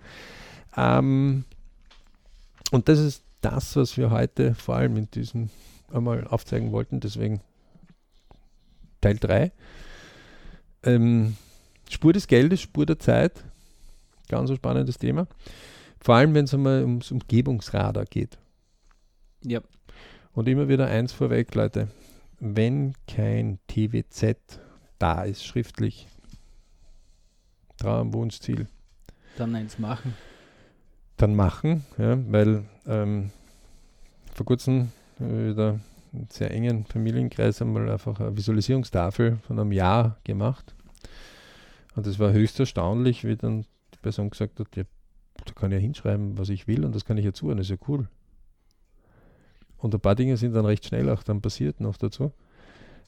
Ähm, und das ist das, was wir heute vor allem in diesem einmal aufzeigen wollten. Deswegen Teil 3. Ähm, Spur des Geldes, Spur der Zeit. Ganz ein spannendes Thema. Vor allem, wenn es einmal ums Umgebungsradar geht. Ja. Und immer wieder eins vorweg, Leute. Wenn kein TWZ da ist, schriftlich, Traum, Wunschziel. Dann eins machen. Dann machen, ja, weil ähm, vor kurzem äh, wieder sehr engen Familienkreis einmal einfach eine Visualisierungstafel von einem Jahr gemacht. Und es war höchst erstaunlich, wie dann die Person gesagt hat, ja, da kann ich ja hinschreiben, was ich will und das kann ich ja zuhören, das ist ja cool. Und ein paar Dinge sind dann recht schnell auch dann passiert noch dazu,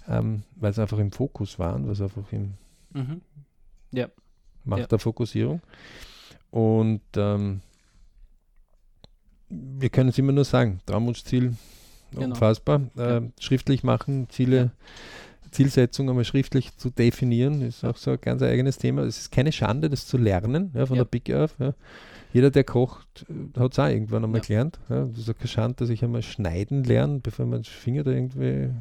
ähm, weil es einfach im Fokus waren, es einfach im mhm. ja. Macht ja. der Fokussierung. Und ähm, wir können es immer nur sagen, Traumwunschziel Genau. Unfassbar. Äh, schriftlich machen, Ziele Zielsetzung einmal schriftlich zu definieren, ist auch so ein ganz eigenes Thema. Es ist keine Schande, das zu lernen, ja, von Ja. der Picke auf. Ja. Jeder, der kocht, hat es auch irgendwann einmal gelernt. Ja. Das ist auch keine Schande, dass ich einmal schneiden lerne, bevor man den Finger da irgendwie äh,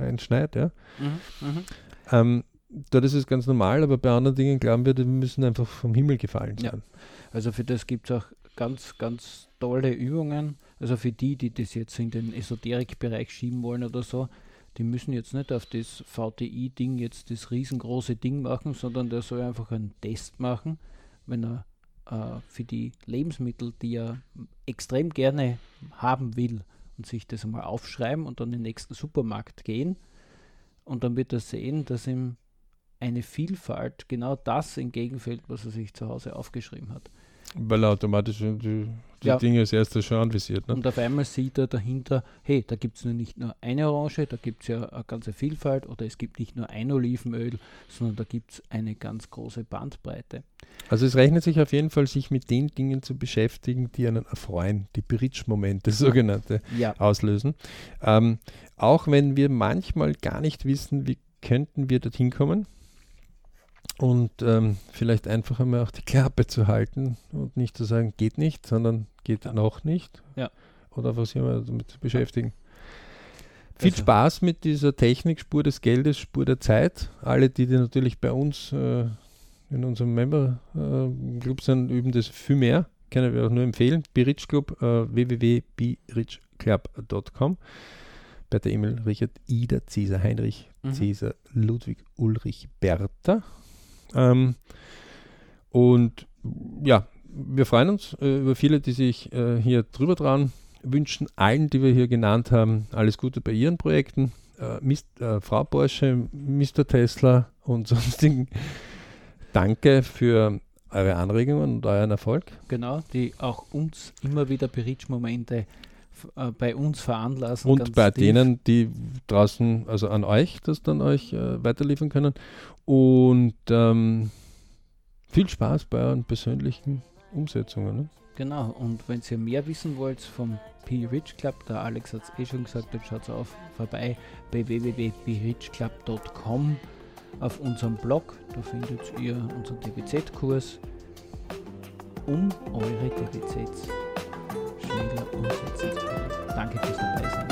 einschneidet. Ja. Mhm. Mhm. Ähm, dort ist es ganz normal, aber bei anderen Dingen glauben wir, die müssen einfach vom Himmel gefallen Ja. sein. Also für das gibt es auch ganz, ganz tolle Übungen. Also für die, die das jetzt in den Esoterikbereich schieben wollen oder so, die müssen jetzt nicht auf das VTI-Ding jetzt das riesengroße Ding machen, sondern der soll einfach einen Test machen, wenn er äh, für die Lebensmittel, die er extrem gerne haben will, und sich das einmal aufschreiben und dann in den nächsten Supermarkt gehen. Und dann wird er sehen, dass ihm eine Vielfalt genau das entgegenfällt, was er sich zu Hause aufgeschrieben hat. Weil er automatisch die, die Ja. Dinge als erstes schon anvisiert. Ne? Und auf einmal sieht er dahinter, hey, da gibt es nicht nur eine Orange, da gibt es ja eine ganze Vielfalt oder es gibt nicht nur ein Olivenöl, sondern da gibt es eine ganz große Bandbreite. Also es rechnet sich auf jeden Fall, sich mit den Dingen zu beschäftigen, die einen erfreuen, die Bridge-Momente sogenannte Ja, auslösen. Ähm, auch wenn wir manchmal gar nicht wissen, wie könnten wir dorthin kommen. Und ähm, vielleicht einfach einmal auch die Klappe zu halten und nicht zu sagen, geht nicht, sondern geht Ja. noch nicht. Ja. Oder was immer damit zu beschäftigen. Viel Also- Spaß mit dieser Technik, Spur des Geldes, Spur der Zeit. Alle, die, die natürlich bei uns äh, in unserem Member-Club sind, üben das viel mehr. Können wir auch nur empfehlen. Birich Club, äh, www.birichclub.com. Bei der E-Mail Richard Ida Cäsar Heinrich Mhm. Cäsar Ludwig Ulrich Bertha. Ähm, und ja, wir freuen uns äh, über viele, die sich äh, hier drüber trauen. Wünschen allen, die wir hier genannt haben, alles Gute bei ihren Projekten. Äh, Mist, äh, Frau Porsche, Mr. Tesla und sonstigen. Danke für eure Anregungen und euren Erfolg. genau, die auch uns immer wieder Berichtsmomente äh, bei uns veranlassen. Und bei tief. denen, die draußen, also an euch, das dann euch äh, weiterliefern können. Und ähm, viel Spaß bei euren persönlichen Umsetzungen. Ne? Genau, und wenn ihr mehr wissen wollt vom P Rich Club, der Alex hat es eh schon gesagt, dann schaut auf vorbei bei www.brichclub.com auf unserem Blog. Da findet ihr unseren DBZ-Kurs, um eure DBZs schneller umsetzen zu können. Danke fürs Dabeisein.